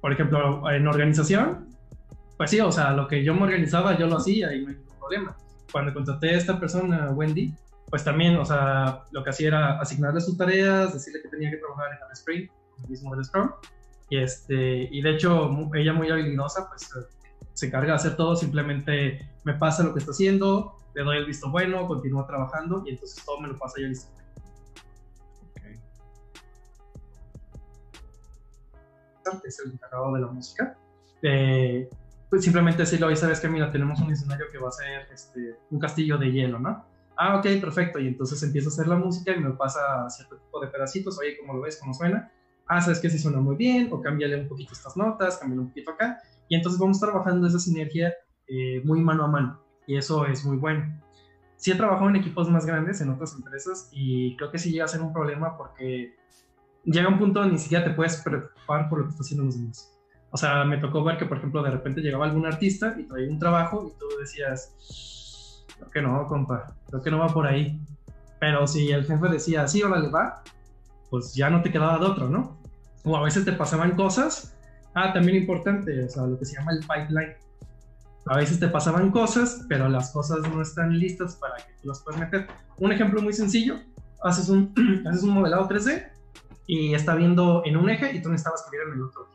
por ejemplo, en organización, pues sí, o sea, lo que yo me organizaba, yo lo hacía y no hay ningún problema. Cuando contraté a esta persona, Wendy, pues también, o sea, lo que hacía era asignarle sus tareas, decirle que tenía que trabajar en el sprint, el mismo del Scrum. Y, este, y de hecho, ella muy habilidosa, pues se encarga de hacer todo, simplemente me pasa lo que está haciendo, le doy el visto bueno, continúo trabajando y entonces todo me lo pasa ya listo. Okay. Es el encargado de la música. Eh, pues simplemente decirlo, oye, sabes que mira, tenemos un escenario que va a ser este, un castillo de hielo, ¿no? Ah, ok, perfecto. Y entonces empiezo a hacer la música y me pasa cierto tipo de pedacitos. Oye, ¿cómo lo ves? ¿Cómo suena? Ah, sabes que sí suena muy bien, o cámbiale un poquito estas notas, cámbiale un poquito acá. Y entonces vamos trabajando esa sinergia eh, muy mano a mano y eso es muy bueno. Sí he trabajado en equipos más grandes en otras empresas y creo que sí llega a ser un problema porque llega un punto donde ni siquiera te puedes preocupar por lo que están haciendo los demás. O sea, me tocó ver que, por ejemplo, de repente llegaba algún artista y traía un trabajo y tú decías, creo que no, compa, creo que no va por ahí. Pero si el jefe decía, sí, le va, pues ya no te quedaba de otro, ¿no? O a veces te pasaban cosas. Ah, también importante, o sea, lo que se llama el pipeline A veces te pasaban cosas, pero las cosas no están listas para que tú las puedas meter. Un ejemplo muy sencillo, haces un, haces un modelado 3D y está viendo en un eje y tú necesitabas que viera en el otro.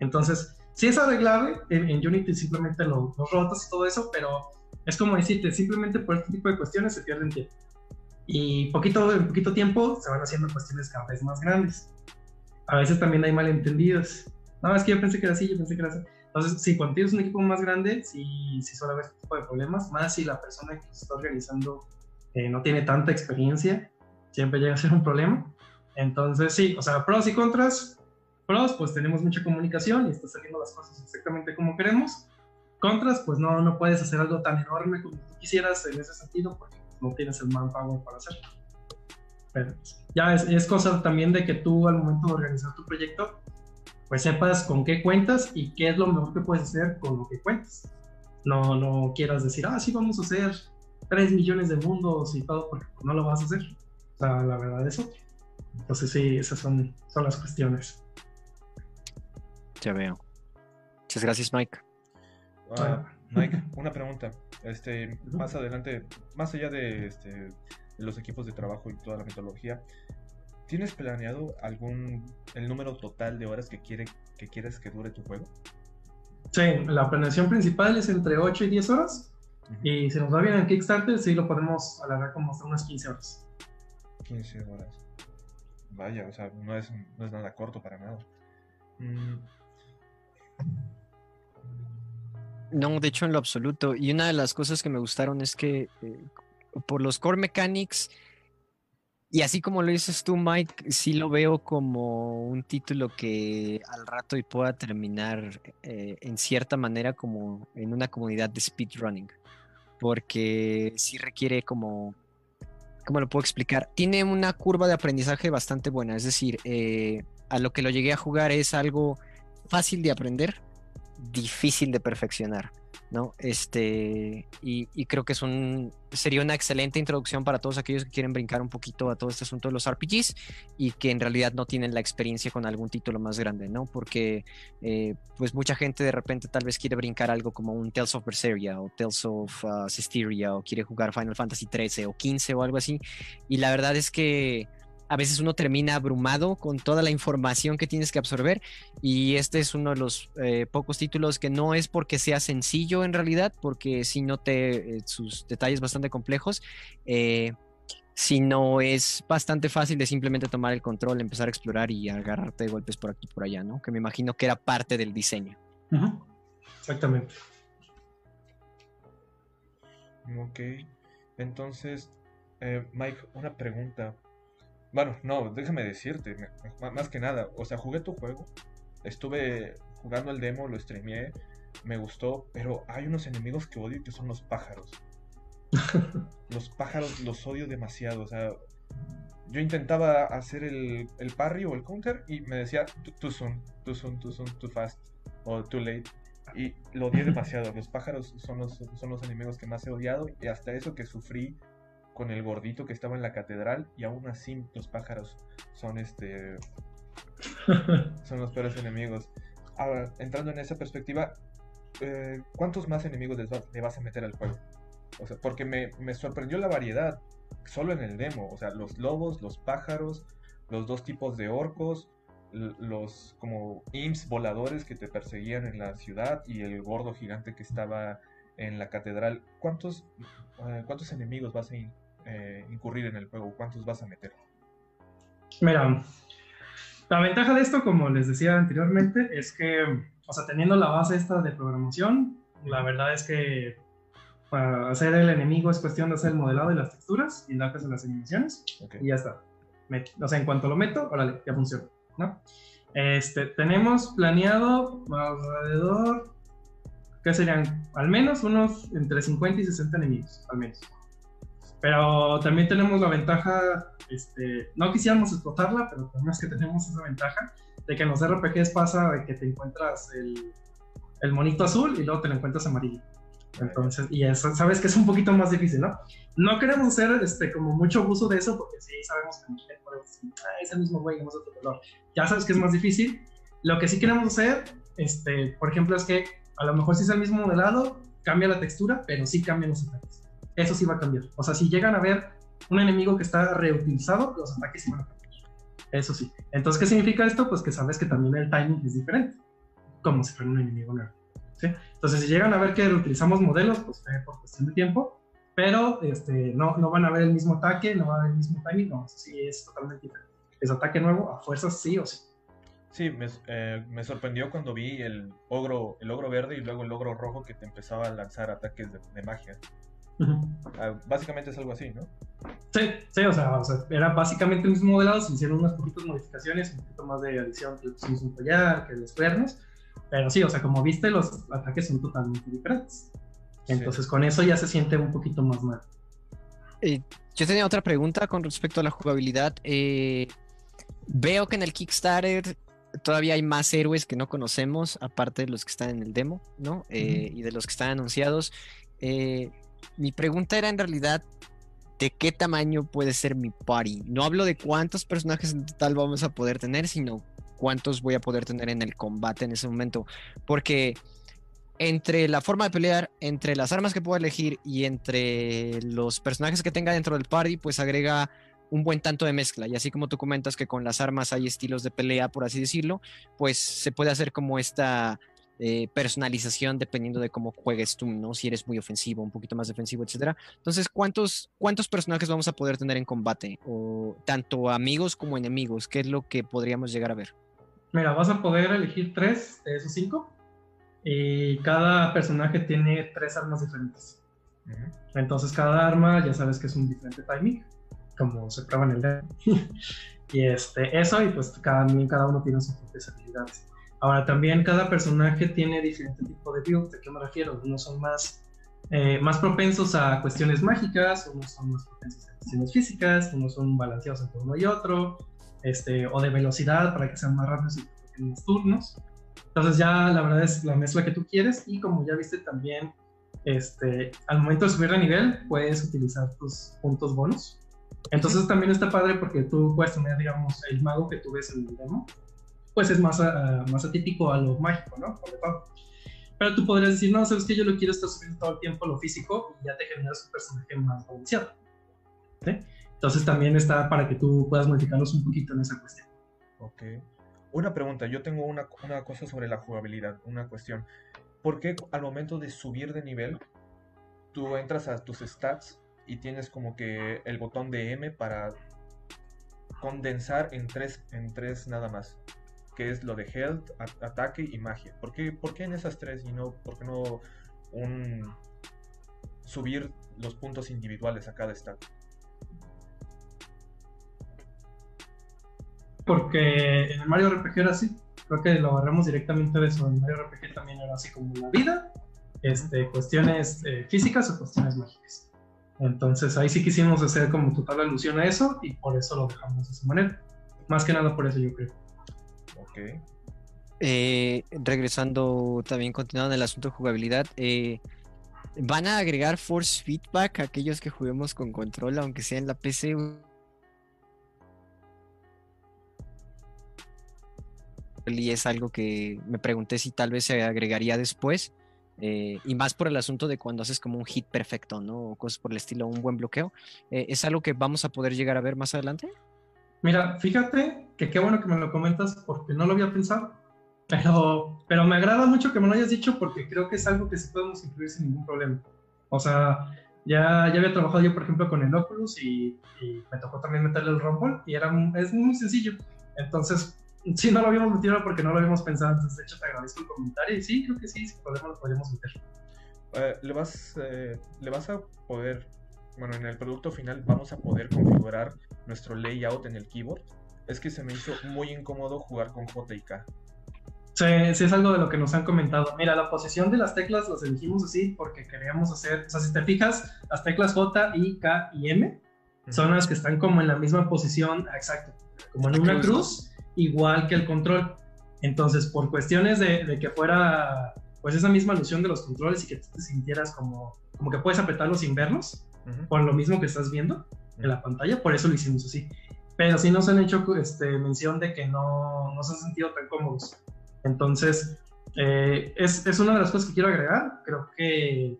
Entonces, si es arreglable, en, Unity simplemente lo, lo, rotas y todo eso, pero es como decirte, simplemente por este tipo de cuestiones se pierden tiempo. Y poquito, en poquito tiempo se van haciendo cuestiones cada vez más grandes. A veces también hay malentendidos. No, es que yo pensé que era así, yo pensé que era así. Entonces, si cuando tienes un equipo más grande, si, si suele haber este tipo de problemas, más si la persona que se está organizando eh, no tiene tanta experiencia, siempre llega a ser un problema. Entonces, sí, o sea, pros y contras. Pros, pues tenemos mucha comunicación y está saliendo las cosas exactamente como queremos. Contras, pues no, no puedes hacer algo tan enorme como tú quisieras en ese sentido porque no tienes el manpower para hacerlo. Pero ya es, es cosa también de que tú al momento de organizar tu proyecto, pues sepas con qué cuentas y qué es lo mejor que puedes hacer con lo que cuentas. No, no quieras decir, ah, sí, vamos a hacer 3 millones de mundos y todo, porque no lo vas a hacer. O sea, la verdad es otra. Entonces sí, esas son, son las cuestiones. Ya veo. Muchas gracias, Mike. Ah, Mike, una pregunta. Este, más adelante, más allá de, este, los equipos de trabajo y toda la metodología, ¿tienes planeado algún el número total de horas que quiere que quieres que dure tu juego? Sí, la planeación principal es entre 8 y 10 horas. Y si nos va bien en Kickstarter, sí lo podemos alargar como hasta unas 15 horas. 15 horas. Vaya, o sea, no es, no es nada corto para nada. Mm. No, de hecho en lo absoluto. Y una de las cosas que me gustaron es que eh, por los core mechanics, y así como lo dices tú, Mike, sí lo veo como un título que al rato y pueda terminar eh, en cierta manera como en una comunidad de speedrunning. Porque sí requiere como, ¿cómo lo puedo explicar? Tiene una curva de aprendizaje bastante buena. Es decir, eh, a lo que lo llegué a jugar es algo fácil de aprender, difícil de perfeccionar, ¿no? Este, y, creo que es un, sería una excelente introducción para todos aquellos que quieren brincar un poquito a todo este asunto de los RPGs y que en realidad no tienen la experiencia con algún título más grande, ¿no? Porque, eh, pues mucha gente de repente tal vez quiere brincar algo como un Tales of Berseria o Tales of uh, o quiere jugar Final Fantasy 13 o 15 o algo así, y la verdad es que a veces uno termina abrumado con toda la información que tienes que absorber y este es uno de los eh, pocos títulos que no es porque sea sencillo en realidad, porque si no te eh, sus detalles bastante complejos, eh, sino es bastante fácil de simplemente tomar el control, empezar a explorar y agarrarte de golpes por aquí y por allá, ¿no? Que me imagino que era parte del diseño. Exactamente. Ok, entonces, Mike, una pregunta. Bueno, no, déjame decirte, más que nada, o sea, jugué tu juego, estuve jugando el demo, lo streameé, me gustó, pero hay unos enemigos que odio que son los pájaros. los pájaros los odio demasiado, o sea, yo intentaba hacer el, el parry o el counter y me decía too soon, too soon, too soon, too fast o too late. Y lo odié demasiado. Los pájaros son los, son los enemigos que más he odiado y hasta eso que sufrí con el gordito que estaba en la catedral y aún así los pájaros son este son los peores enemigos. Ahora, entrando en esa perspectiva, eh, ¿cuántos más enemigos le vas a meter al juego? O sea, porque me, me, sorprendió la variedad solo en el demo. O sea, los lobos, los pájaros, los dos tipos de orcos, los como imps voladores que te perseguían en la ciudad y el gordo gigante que estaba en la catedral. ¿Cuántos, eh, cuántos enemigos vas a eh, incurrir en el juego? ¿Cuántos vas a meter? Mira, la ventaja de esto, como les decía anteriormente, es que, o sea, teniendo la base esta de programación, la verdad es que para hacer el enemigo es cuestión de hacer el modelado y las texturas y darles las animaciones y ya está. o sea, en cuanto lo meto, órale, ya funciona, ¿no? Este, tenemos planeado alrededor, ¿qué serían? Al menos unos entre 50 y 60 enemigos, al menos. Pero también tenemos la ventaja, este, no quisiéramos explotarla, pero también es que tenemos esa ventaja de que en los RPGs pasa de que te encuentras el, el monito azul y luego te lo encuentras amarillo. Entonces, y eso, sabes que es un poquito más difícil, ¿no? No queremos hacer este, como mucho abuso de eso, porque sí sabemos que ah, es el mismo güey, otro color. Ya sabes que es más difícil. Lo que sí queremos hacer, este, por ejemplo, es que A lo mejor si es el mismo modelado, cambia la textura, pero sí cambian los ataques. Eso sí va a cambiar. O sea, si llegan a ver un enemigo que está reutilizado, los ataques sí van a cambiar. Eso sí. Entonces, ¿qué significa esto? Pues que sabes que también el timing es diferente, como si fuera un enemigo nuevo. ¿sí? Entonces, si llegan a ver que reutilizamos modelos, pues fue por cuestión de tiempo, pero este, no, no van a ver el mismo ataque, no va a haber el mismo timing, no, sí es totalmente diferente. Es ataque nuevo, a fuerzas sí o sí. Sí, me, eh, me, sorprendió cuando vi el ogro, el ogro verde y luego el ogro rojo que te empezaba a lanzar ataques de, magia. Ah, básicamente es algo así, ¿no? Sí, sí, o sea, o sea, era básicamente el mismo modelado, se hicieron unas poquitas modificaciones, un poquito más de adición, que pusimos un collar, que los cuernos, pero sí, o sea, como viste, los ataques son totalmente diferentes. Entonces con eso ya se siente un poquito más mal. Eh, yo tenía otra pregunta con respecto a la jugabilidad. Eh, veo que en el Kickstarter todavía hay más héroes que no conocemos, aparte de los que están en el demo, ¿no? Eh, y de los que están anunciados. Mi pregunta era en realidad, ¿de qué tamaño puede ser mi party? No hablo de cuántos personajes en total vamos a poder tener, sino cuántos voy a poder tener en el combate en ese momento. Porque entre la forma de pelear, entre las armas que puedo elegir y entre los personajes que tenga dentro del party, pues agrega un buen tanto de mezcla. Y así como tú comentas que con las armas hay estilos de pelea, por así decirlo, pues se puede hacer como esta eh, personalización dependiendo de cómo juegues tú, ¿no? Si eres muy ofensivo, un poquito más defensivo, etcétera. Entonces, ¿cuántos, ¿cuántos personajes vamos a poder tener en combate? O tanto amigos como enemigos, ¿qué es lo que podríamos llegar a ver? Mira, vas a poder elegir tres de esos cinco y cada personaje tiene tres armas diferentes. Entonces cada arma ya sabes que es un diferente timing, como se prueba en el dedo. y este, eso, y pues cada, cada uno tiene sus propias habilidades. Ahora también cada personaje tiene diferente tipo de build, ¿de qué me refiero? Unos son más, eh, más propensos a cuestiones mágicas, unos son más propensos a cuestiones físicas, unos son balanceados entre uno y otro, este, o de velocidad para que sean más rápidos en los turnos. Entonces ya la verdad es la mezcla que tú quieres y como ya viste también, este, al momento de subir de nivel puedes utilizar tus puntos bonus. Entonces también está padre porque tú puedes tener, digamos, el mago que tú ves en el demo, pues es más, uh, más atípico a lo mágico, ¿no? Pero tú podrías decir, no, sabes que yo lo quiero estar subiendo todo el tiempo a lo físico y ya te generas un personaje más balanceado. ¿sí? Entonces también está para que tú puedas modificarlos un poquito en esa cuestión. Ok. Una pregunta, yo tengo una, cosa sobre la jugabilidad, una cuestión. ¿Por qué al momento de subir de nivel, tú entras a tus stats y tienes como que el botón de M para condensar en tres, en tres nada más? Que es lo de health, ataque y magia. ¿Por qué, ¿Por qué en esas tres y no, por qué no un subir los puntos individuales a cada stat? porque en el Mario RPG era así. Creo que lo agarramos directamente de eso. En Mario RPG también era así como la vida, este, cuestiones eh, físicas o cuestiones mágicas. Entonces ahí sí quisimos hacer como total alusión a eso y por eso lo dejamos de esa manera. Más que nada por eso yo creo. Eh, regresando también, continuando en el asunto de jugabilidad, eh, ¿van a agregar force feedback a aquellos que juguemos con control, aunque sea en la PC? y es algo que me pregunté si tal vez se agregaría después. Eh, y más por el asunto de cuando haces como un hit perfecto, ¿no? O cosas por el estilo, un buen bloqueo. ¿Es algo que vamos a poder llegar a ver más adelante? Mira, fíjate que qué bueno que me lo comentas porque no lo había pensado, pero, pero me agrada mucho que me lo hayas dicho porque creo que es algo que sí podemos incluir sin ningún problema. O sea, ya, ya había trabajado yo, por ejemplo, con el Oculus y, y me tocó también meterle el Rumble y era, es muy sencillo. Entonces, sí, no lo habíamos metido porque no lo habíamos pensado, entonces de hecho te agradezco el comentario y sí, creo que sí, si podemos lo podríamos meter. Eh, le, vas, eh, le vas a poder, bueno, en el producto final vamos a poder configurar nuestro layout en el keyboard. Es que se me hizo muy incómodo jugar con J y K. Sí, sí es algo de lo que nos han comentado. Mira, la posición de las teclas las elegimos así porque queríamos hacer, o sea, si te fijas, las teclas J, I, K y M son las que están como en la misma posición, exacto, como en una cruz igual que el control. Entonces, por cuestiones de, que fuera pues esa misma alusión de los controles y que te sintieras como, como que puedes apretarlos sin verlos, por lo mismo que estás viendo en la pantalla, por eso lo hicimos así. Pero sí nos han hecho este, mención de que no, no se han sentido tan cómodos. Entonces, Eh, es, es, una de las cosas que quiero agregar. Creo que,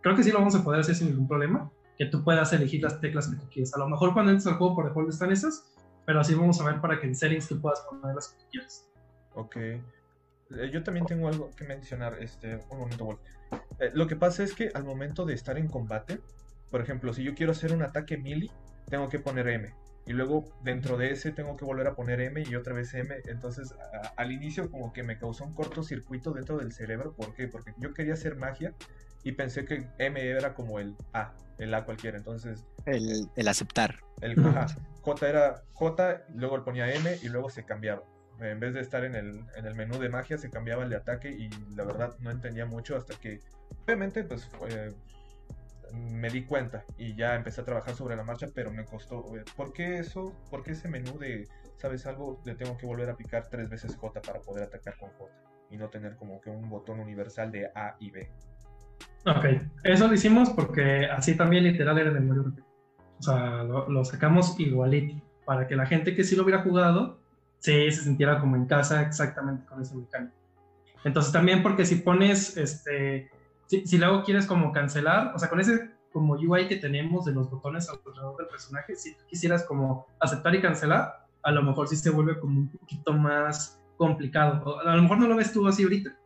creo que sí lo vamos a poder hacer sin ningún problema. Que tú puedas elegir las teclas que tú quieres. A lo mejor cuando entres al juego por default están esas, pero así vamos a ver para que en settings tú puedas poner las que tú quieras. Ok. Eh, yo también tengo algo que mencionar. Este, un momento, Wolf. Eh, lo que pasa es que al momento de estar en combate, por ejemplo, si yo quiero hacer un ataque melee, tengo que poner M y luego dentro de ese tengo que volver a poner M y otra vez M. Entonces al inicio como que me causó un cortocircuito dentro del cerebro. ¿Por qué? Porque yo quería hacer magia y pensé que M era como el A, el A cualquiera. Entonces... El, el aceptar. El J era J, luego le ponía M y luego se cambiaba. En vez de estar en el, en el menú de magia se cambiaba el de ataque y la verdad no entendía mucho hasta que obviamente pues fue me di cuenta y ya empecé a trabajar sobre la marcha, pero me costó. ¿Por qué eso? ¿Por qué ese menú de, sabes algo, le tengo que volver a picar tres veces J para poder atacar con J y no tener como que un botón universal de A y B? Ok, eso lo hicimos porque así también literal era el Mario O sea, lo, sacamos igualito para que la gente que sí lo hubiera jugado, sí se sintiera como en casa exactamente con ese mecánico. Entonces también porque si pones este si, luego quieres como cancelar, o sea, con ese como UI que tenemos de los botones alrededor del personaje, si tú quisieras como aceptar y cancelar, a lo mejor sí se vuelve como un poquito más complicado. a lo mejor no lo ves tú así ahorita,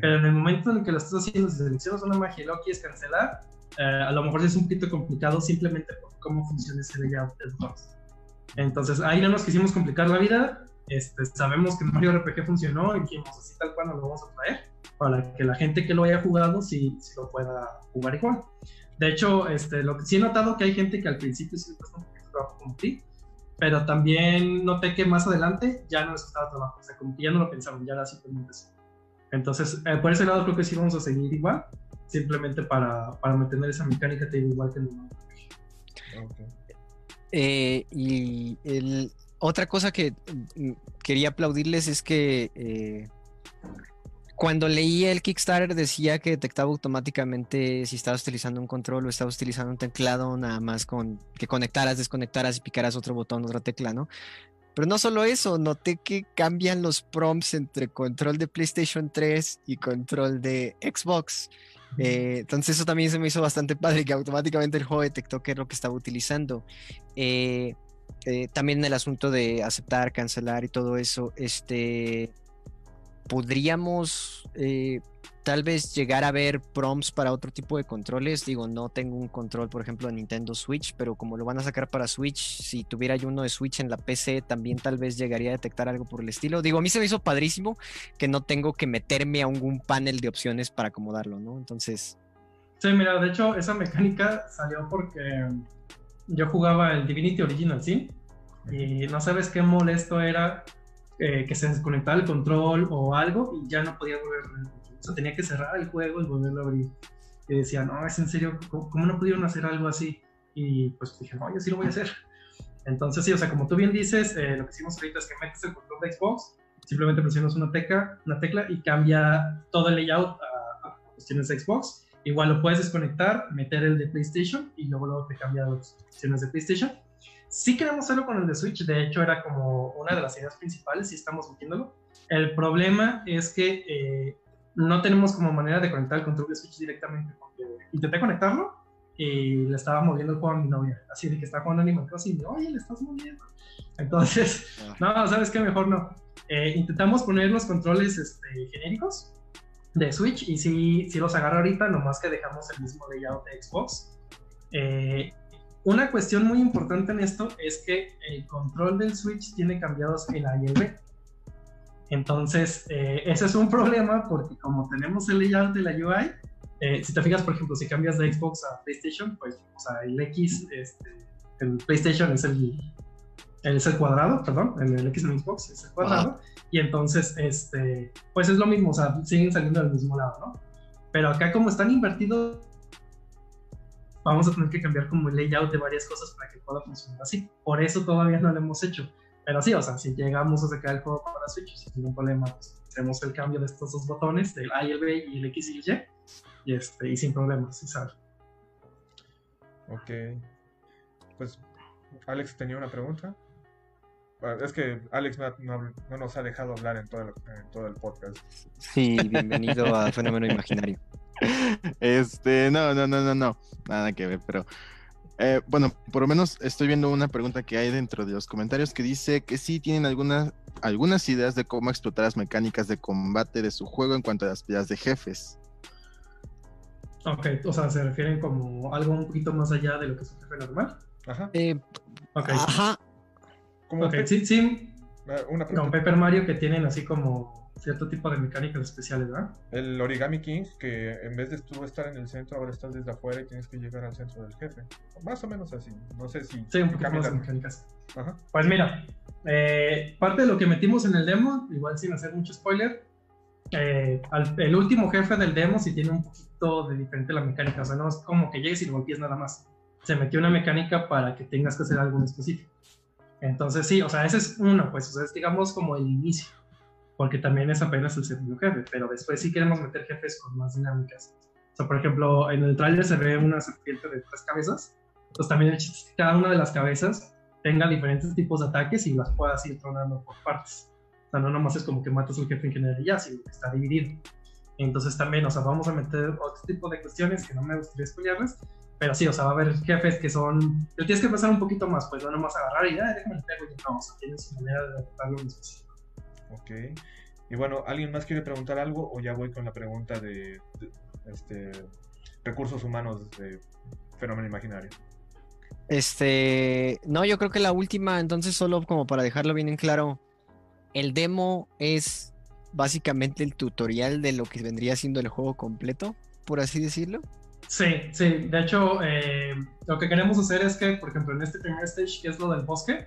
pero en el momento en el que lo estás haciendo, si seleccionas una magia y luego quieres cancelar, eh, a lo mejor es un poquito complicado simplemente por cómo funciona ese layout del botón. Entonces ahí no nos quisimos complicar la vida, este, sabemos que Mario RPG funcionó y dijimos así tal cual nos lo vamos a traer para que la gente que lo haya jugado sí, lo pueda jugar igual. De hecho, este, lo que sí he notado que hay gente que al principio sí le cuesta un poquito trabajo pero también noté que más adelante ya no les costaba trabajo, o sea, que ya no lo pensaron, ya era simplemente eso. Entonces, eh, por ese lado creo que sí vamos a seguir igual, simplemente para, para mantener esa mecánica de igual que el okay. eh, y otra cosa que mm, quería aplaudirles es que eh, cuando leí el Kickstarter decía que detectaba automáticamente si estabas utilizando un control o estabas utilizando un teclado, nada más con que conectaras, desconectaras y picaras otro botón, otra tecla, ¿no? Pero no solo eso, noté que cambian los prompts entre control de PlayStation 3 y control de Xbox. Eh, entonces eso también se me hizo bastante padre, que automáticamente el juego detectó qué es lo que estaba utilizando. Eh, eh, también el asunto de aceptar, cancelar y todo eso, este, podríamos eh, tal vez llegar a ver prompts para otro tipo de controles. Digo, no tengo un control, por ejemplo, de Nintendo Switch, pero como lo van a sacar para Switch, si tuviera yo uno de Switch en la PC, también tal vez llegaría a detectar algo por el estilo. Digo, a mí se me hizo padrísimo que no tengo que meterme a algún panel de opciones para acomodarlo, ¿no? Entonces... Sí, mira, de hecho, esa mecánica salió porque yo jugaba el Divinity Original ¿sí? y no sabes qué molesto era eh, que se desconectaba el control o algo y ya no podía volver a. O sea, tenía que cerrar el juego y volverlo a abrir. Y decía, no, es en serio, ¿cómo, no pudieron hacer algo así? Y pues dije, no, yo sí lo voy a hacer. Entonces, sí, o sea, como tú bien dices, eh, lo que hicimos ahorita es que metes el control de Xbox, simplemente presionas una tecla, una tecla y cambia todo el layout a, cuestiones de Xbox. Igual lo puedes desconectar, meter el de PlayStation y luego, luego te cambia a las cuestiones de PlayStation. Sí queremos hacerlo con el de Switch, de hecho era como una de las ideas principales y estamos metiéndolo. El problema es que eh, no tenemos como manera de conectar el control de Switch directamente. Porque intenté conectarlo y le estaba moviendo el juego a mi novia, así de que está jugando Animal Crossing y oye, le estás moviendo. Entonces, no, ¿sabes qué? Mejor no. Eh, intentamos poner los controles este, genéricos de Switch y sí, sí los agarra ahorita, nomás que dejamos el mismo layout de Xbox. Eh, una cuestión muy importante en esto es que el control del Switch tiene cambiados el A y el B. Entonces, eh, ese es un problema porque como tenemos el layout de la UI, eh, si te fijas, por ejemplo, si cambias de Xbox a PlayStation, pues, o sea, el X, este, el PlayStation es el, es el cuadrado, perdón, el, X en Xbox es el cuadrado, y entonces, este, pues es lo mismo, o sea, siguen saliendo del mismo lado, ¿no? Pero acá como están invertidos vamos a tener que cambiar como el layout de varias cosas para que pueda funcionar así. Por eso todavía no lo hemos hecho. Pero sí, o sea, si llegamos a sacar el juego para Switch sin ningún problema, pues, hacemos el cambio de estos dos botones, del A y el B y el X y el Y, y, este, y sin problemas, ¿sí sale. Ok. Pues, Alex tenía una pregunta. es que Alex no, nos ha dejado hablar en todo, el, todo el podcast. Sí, bienvenido a Fenómeno Imaginario. Este, no, no, no, no, no, nada que ver, pero eh, bueno, por lo menos estoy viendo una pregunta que hay dentro de los comentarios que dice que sí tienen algunas, algunas ideas de cómo explotar las mecánicas de combate de su juego en cuanto a las peleas de jefes. Ok, o sea, se refieren como algo un poquito más allá de lo que es un jefe normal. Ajá. Eh, okay. Ajá. ok, sí, sí. Una Como Paper Mario que tienen así como cierto tipo de mecánicas especiales, ¿verdad? El Origami King, que en vez de tú estar en el centro, ahora estás desde afuera y tienes que llegar al centro del jefe. Más o menos así. No sé si. Sí, un poquito más de mecánicas. Ajá. Pues mira, eh, parte de lo que metimos en el demo, igual sin hacer mucho spoiler, eh, el último jefe del demo sí tiene un poquito de diferente la mecánica. O sea, no es como que llegues y lo golpees nada más. Se metió una mecánica para que tengas que hacer algo en específico. Entonces, sí, o sea, ese es uno, pues, o sea, es digamos como el inicio porque también es apenas el segundo jefe, pero después sí queremos meter jefes con más dinámicas. O sea, por ejemplo, en el tráiler se ve una serpiente de tres cabezas, entonces también el chiste es que cada una de las cabezas tenga diferentes tipos de ataques y las puedas ir tronando por partes. O sea, no nomás es como que matas al jefe en general y ya, sino que está dividido. Entonces también, o sea, vamos a meter otro tipo de cuestiones que no me gustaría explicarles, pero sí, o sea, va a haber jefes que son... Tienes que pensar un poquito más, pues no nomás agarrar y ya, déjame el pego y no, o sea, tienes su manera de adaptarlo en específico. Ok. Y bueno, ¿alguien más quiere preguntar algo o ya voy con la pregunta de, este, recursos humanos de fenómeno imaginario? Este, no, yo creo que la última, entonces solo como para dejarlo bien en claro, el demo es básicamente el tutorial de lo que vendría siendo el juego completo, por así decirlo. Sí, sí, de hecho, eh, lo que queremos hacer es que, por ejemplo, en este primer stage, que es lo del bosque,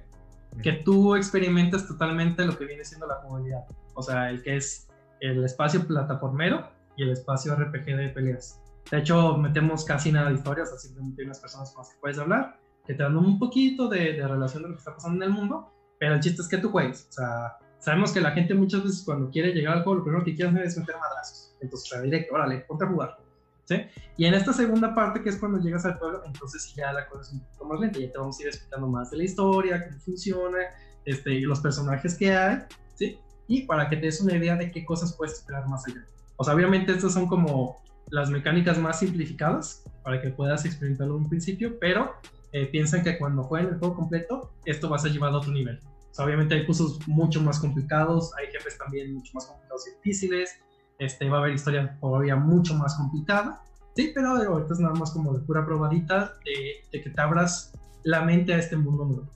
que tú experimentes totalmente lo que viene siendo la jugabilidad. O sea, el que es el espacio plataformero y el espacio RPG de peleas. De hecho, metemos casi nada de historias, así simplemente hay unas personas con las que puedes hablar, que te dan un poquito de, de, relación de lo que está pasando en el mundo, pero el chiste es que tú juegues. O sea, sabemos que la gente muchas veces cuando quiere llegar al juego, lo primero que quiere hacer es meter madrazos. Entonces, o sea, directo, órale, ponte a jugar. ¿Sí? Y en esta segunda parte, que es cuando llegas al pueblo, entonces ya la cosa es un poco más lenta, ya te vamos a ir explicando más de la historia, cómo funciona, este, los personajes que hay, ¿sí? Y para que te des una idea de qué cosas puedes esperar más allá. O sea, obviamente estas son como las mecánicas más simplificadas para que puedas experimentarlo en un principio, pero eh, piensan que cuando jueguen el juego completo, esto va a ser llevado a otro nivel. O sea, obviamente hay cursos mucho más complicados, hay jefes también mucho más complicados y difíciles, este, va a haber historia todavía mucho más complicada. Sí, pero ahorita es nada más como de pura probadita de, que te abras la mente a este mundo nuevo.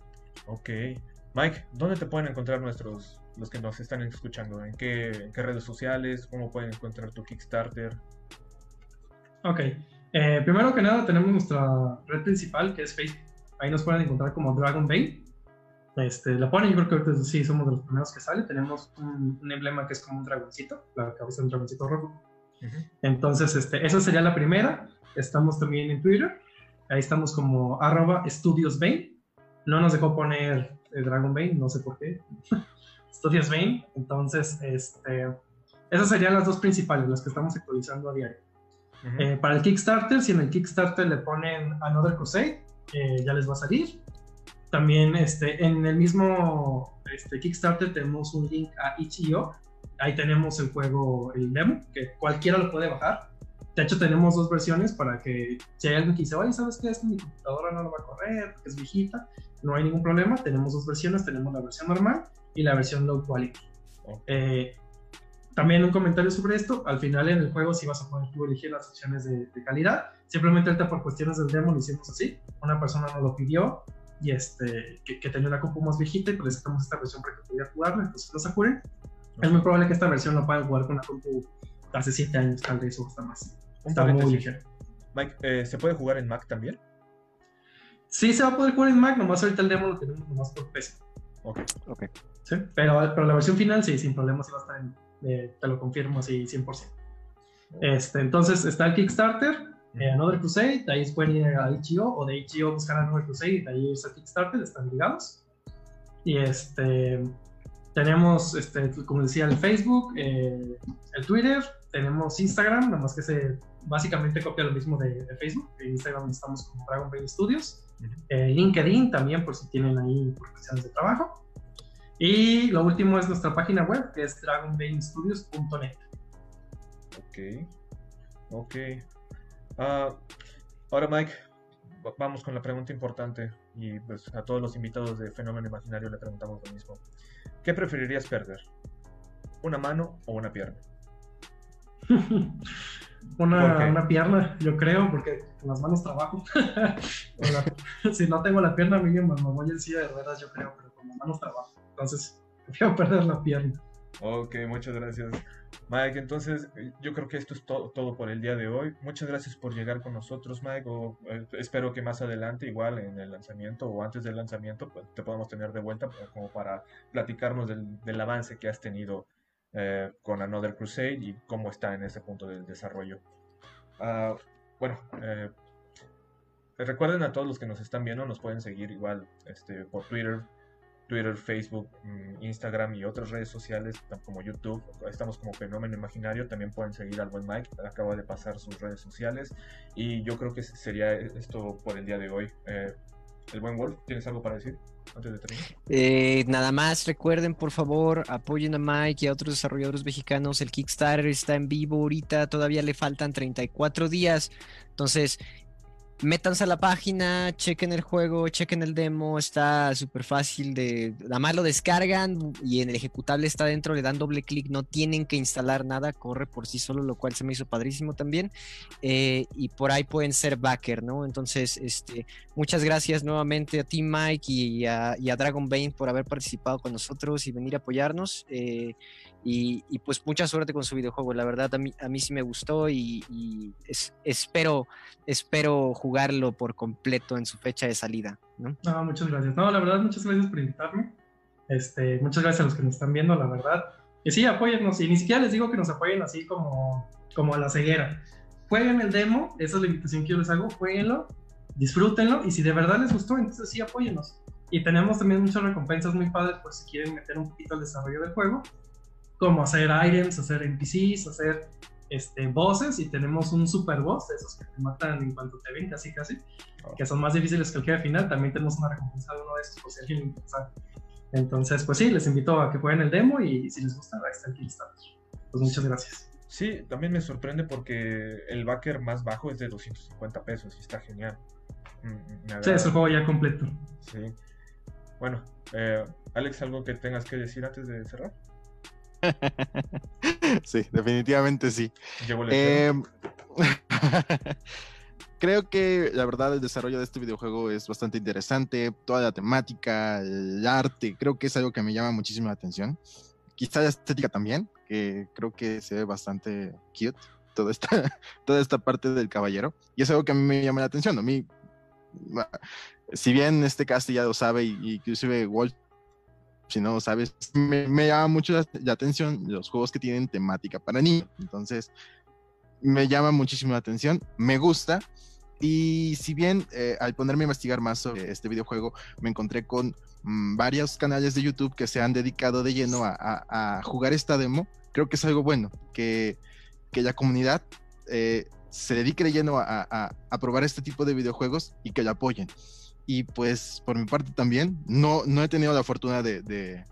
Ok. Mike, ¿dónde te pueden encontrar nuestros, los que nos están escuchando? ¿En qué, redes sociales? ¿Cómo pueden encontrar tu Kickstarter? Ok. Eh, primero que nada tenemos nuestra red principal que es Facebook. Ahí nos pueden encontrar como Dragon Bay. Este, la ponen, yo creo que ahorita sí somos de los primeros que sale. Tenemos un, emblema que es como un dragoncito, la cabeza de un dragoncito rojo. Entonces, este, esa sería la primera. Estamos también en Twitter. Ahí estamos como arroba No nos dejó poner el Dragon Bane, no sé por qué. Studios Bane. Entonces, este, esas serían las dos principales, las que estamos actualizando a diario. Eh, para el Kickstarter, si en el Kickstarter le ponen Another Crusade, eh, ya les va a salir. También este, en el mismo este, Kickstarter tenemos un link a itch.io. Ahí tenemos el juego, el demo, que cualquiera lo puede bajar. De hecho, tenemos dos versiones para que si hay alguien que dice, oye, ¿sabes qué? Es que mi computadora no lo va a correr porque es viejita. No hay ningún problema. Tenemos dos versiones. Tenemos la versión normal y la versión low quality. Eh, también un comentario sobre esto. Al final en el juego sí vas a poder tú elegir las opciones de, de calidad. Simplemente ahorita por cuestiones del demo lo hicimos así. Una persona nos lo pidió y este, que, tenía una compu más viejita y presentamos esta versión para que pudiera jugarla, entonces no se apuren. Es muy probable que esta versión la puedan jugar con una compu hace 7 años, tal vez, o hasta más. Está muy ligera. Mike, eh, ¿se puede jugar en Mac también? Sí, se va a poder jugar en Mac, nomás ahorita el demo lo tenemos nomás por PC. Ok, ok. Sí, pero, pero la versión final sí, sin problemas, sí va a estar en, eh, te lo confirmo así 100%. Este, entonces está el Kickstarter, eh, Another Crusade, de ahí pueden ir a Itch.io o de Itch.io buscar Another Crusade y de ahí irse a Kickstarter, están ligados. Y este, tenemos, este, como decía, el Facebook, eh, el Twitter, tenemos Instagram, nada más que se básicamente copia lo mismo de, Facebook. En Instagram estamos como Dragon Ball Studios. Eh, LinkedIn también, por si tienen ahí por cuestiones de trabajo. Y lo último es nuestra página web, que es dragonbanestudios.net. Ok, ok. Ah, ahora Mike, vamos con la pregunta importante y pues a todos los invitados de Fenómeno Imaginario le preguntamos lo mismo. ¿Qué preferirías perder? ¿Una mano o una pierna? una, pierna, yo creo, porque con las manos trabajo. si no tengo la pierna, mínimo me voy en silla de ruedas, yo creo, pero con las manos trabajo. Entonces, prefiero perder la pierna. Ok, muchas gracias. Mike, entonces yo creo que esto es todo por el día de hoy. Muchas gracias por llegar con nosotros, Mike. Eh, espero que más adelante, igual en el lanzamiento o antes del lanzamiento, pues, te podamos tener de vuelta como para platicarnos del, avance que has tenido eh, con Another Crusade y cómo está en ese punto del desarrollo. Ah, bueno, eh, recuerden a todos los que nos están viendo, nos pueden seguir igual este, por Twitter, Twitter, Facebook, mm, Instagram y otras redes sociales como YouTube. Estamos como Fenómeno Imaginario. También pueden seguir al buen Mike. Acaba de pasar sus redes sociales. Y yo creo que sería esto por el día de hoy. Eh, el buen Wolf, ¿tienes algo para decir? Antes de terminar. Eh, nada más, recuerden por favor, apoyen a Mike y a otros desarrolladores mexicanos. El Kickstarter está en vivo ahorita, todavía le faltan 34 días. Entonces, métanse a la página, chequen el juego, chequen el demo, está súper fácil de, nada más lo descargan y en el ejecutable está dentro, le dan doble clic, no tienen que instalar nada, corre por sí solo, lo cual se me hizo padrísimo también, eh, y por ahí pueden ser backer, ¿no? Entonces, este, muchas gracias nuevamente a ti Mike y a, y a Dragon Bane por haber participado con nosotros y venir a apoyarnos. Eh, y, pues mucha suerte con su videojuego. La verdad, a mí, a mí sí me gustó y, espero, espero jugarlo por completo en su fecha de salida. ¿no? muchas gracias. No, la verdad, muchas gracias por invitarme. Este, muchas gracias a los que nos están viendo, la verdad. Y sí, apóyennos. Y ni siquiera les digo que nos apoyen así como, como a la ceguera. Jueguen el demo, esa es la invitación que yo les hago. Jueguenlo, disfrútenlo. Y si de verdad les gustó, entonces sí, apóyennos. Y tenemos también muchas recompensas muy padres por si quieren meter un poquito al desarrollo del juego como hacer items, hacer NPCs, hacer este, voces y tenemos un super boss, esos que te matan en cuanto te ven, casi casi, que son más difíciles que el jefe final. También tenemos una recompensa de uno de estos por si alguien le interesa. Entonces, pues sí, les invito a que jueguen el demo y si les gusta, ahí está el Kickstarter. Pues muchas gracias. Sí, también me sorprende porque el backer más bajo es de 250 pesos y está genial. Mm, sí, es el juego ya completo. Sí. Bueno, eh, Alex, ¿algo que tengas que decir antes de cerrar? sí, definitivamente sí. Eh, creo que la verdad el desarrollo de este videojuego es bastante interesante, toda la temática, el arte, creo que es algo que me llama muchísimo la atención. Quizá la estética también, que creo que se ve bastante cute, toda esta, toda esta parte del caballero, y es algo que a mí me llama la atención. A mí, si bien este cast ya lo sabe, y inclusive Wolf si no sabes, me, llama mucho la, atención los juegos que tienen temática para niños. Entonces, me llama muchísimo la atención, me gusta. Y si bien eh, al ponerme a investigar más sobre este videojuego, me encontré con mm, varios canales de YouTube que se han dedicado de lleno a, jugar esta demo, creo que es algo bueno, que, que la comunidad eh, se dedique de lleno a, a, probar este tipo de videojuegos y que la apoyen. Y pues por mi parte también, no, no he tenido la fortuna de, de,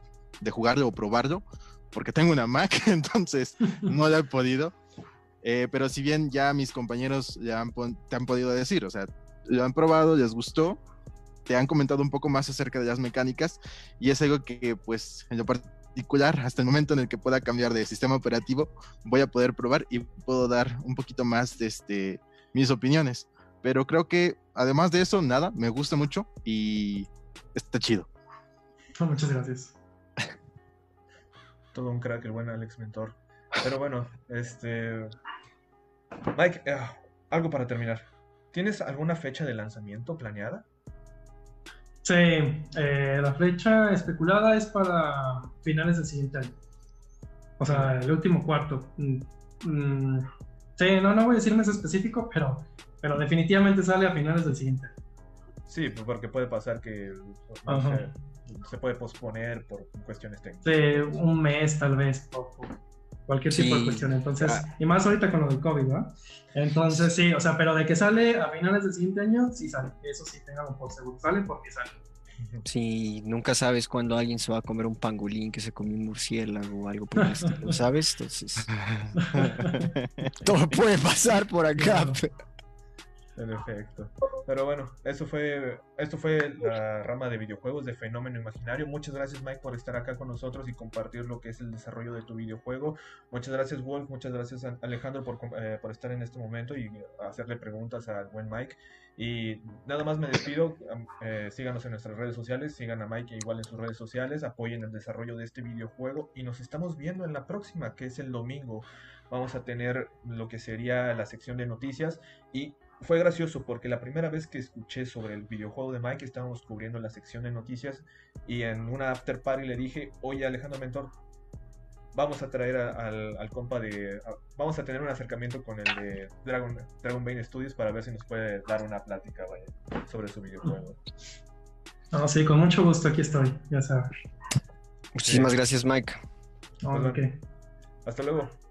jugarlo o probarlo, porque tengo una Mac, entonces no lo he podido. Eh, pero si bien ya mis compañeros ya han, te han podido decir, o sea, lo han probado, les gustó, te han comentado un poco más acerca de las mecánicas y es algo que pues en lo particular, hasta el momento en el que pueda cambiar de sistema operativo, voy a poder probar y puedo dar un poquito más de este, mis opiniones. Pero creo que además de eso, nada, me gusta mucho y está chido. muchas gracias. Todo un crack, el buen Alex Mentor. Pero bueno, este. Mike, eh, algo para terminar. ¿Tienes alguna fecha de lanzamiento planeada? Sí, eh, la fecha especulada es para finales del siguiente año. O sea, el último cuarto. Mm, mm, sí, no, no voy a decir más específico, pero pero definitivamente sale a finales del siguiente. Sí, pues, porque puede pasar que se, puede posponer por cuestiones técnicas. Sí, un mes tal vez, cualquier tipo de cuestión. Entonces, ah. y más ahorita con lo del COVID, ¿no? Entonces, sí, o sea, pero de que sale a finales del siguiente año, sí sale. Eso sí, tengamos por seguro. Sale porque sale. Sí, nunca sabes cuándo alguien se va a comer un pangolín que se comió un murciélago o algo por el estilo, ¿sabes? Entonces, todo puede pasar por acá. En efecto. Pero bueno, eso fue, esto fue la rama de videojuegos de Fenómeno Imaginario. Muchas gracias Mike por estar acá con nosotros y compartir lo que es el desarrollo de tu videojuego. Muchas gracias Wolf, muchas gracias Alejandro por, eh, por estar en este momento y hacerle preguntas al buen Mike. Y nada más me despido, eh, síganos en nuestras redes sociales, sigan a Mike igual en sus redes sociales, apoyen el desarrollo de este videojuego y nos estamos viendo en la próxima, que es el domingo. Vamos a tener lo que sería la sección de noticias y fue gracioso porque la primera vez que escuché sobre el videojuego de Mike estábamos cubriendo la sección de noticias y en una after party le dije, oye Alejandro Mentor, vamos a traer al, compa de... vamos a tener un acercamiento con el de Dragon, Dragon Bane Studios para ver si nos puede dar una plática sobre su videojuego. Ah, sí, con mucho gusto aquí estoy, ya sabes. Muchísimas gracias Mike. Hasta luego.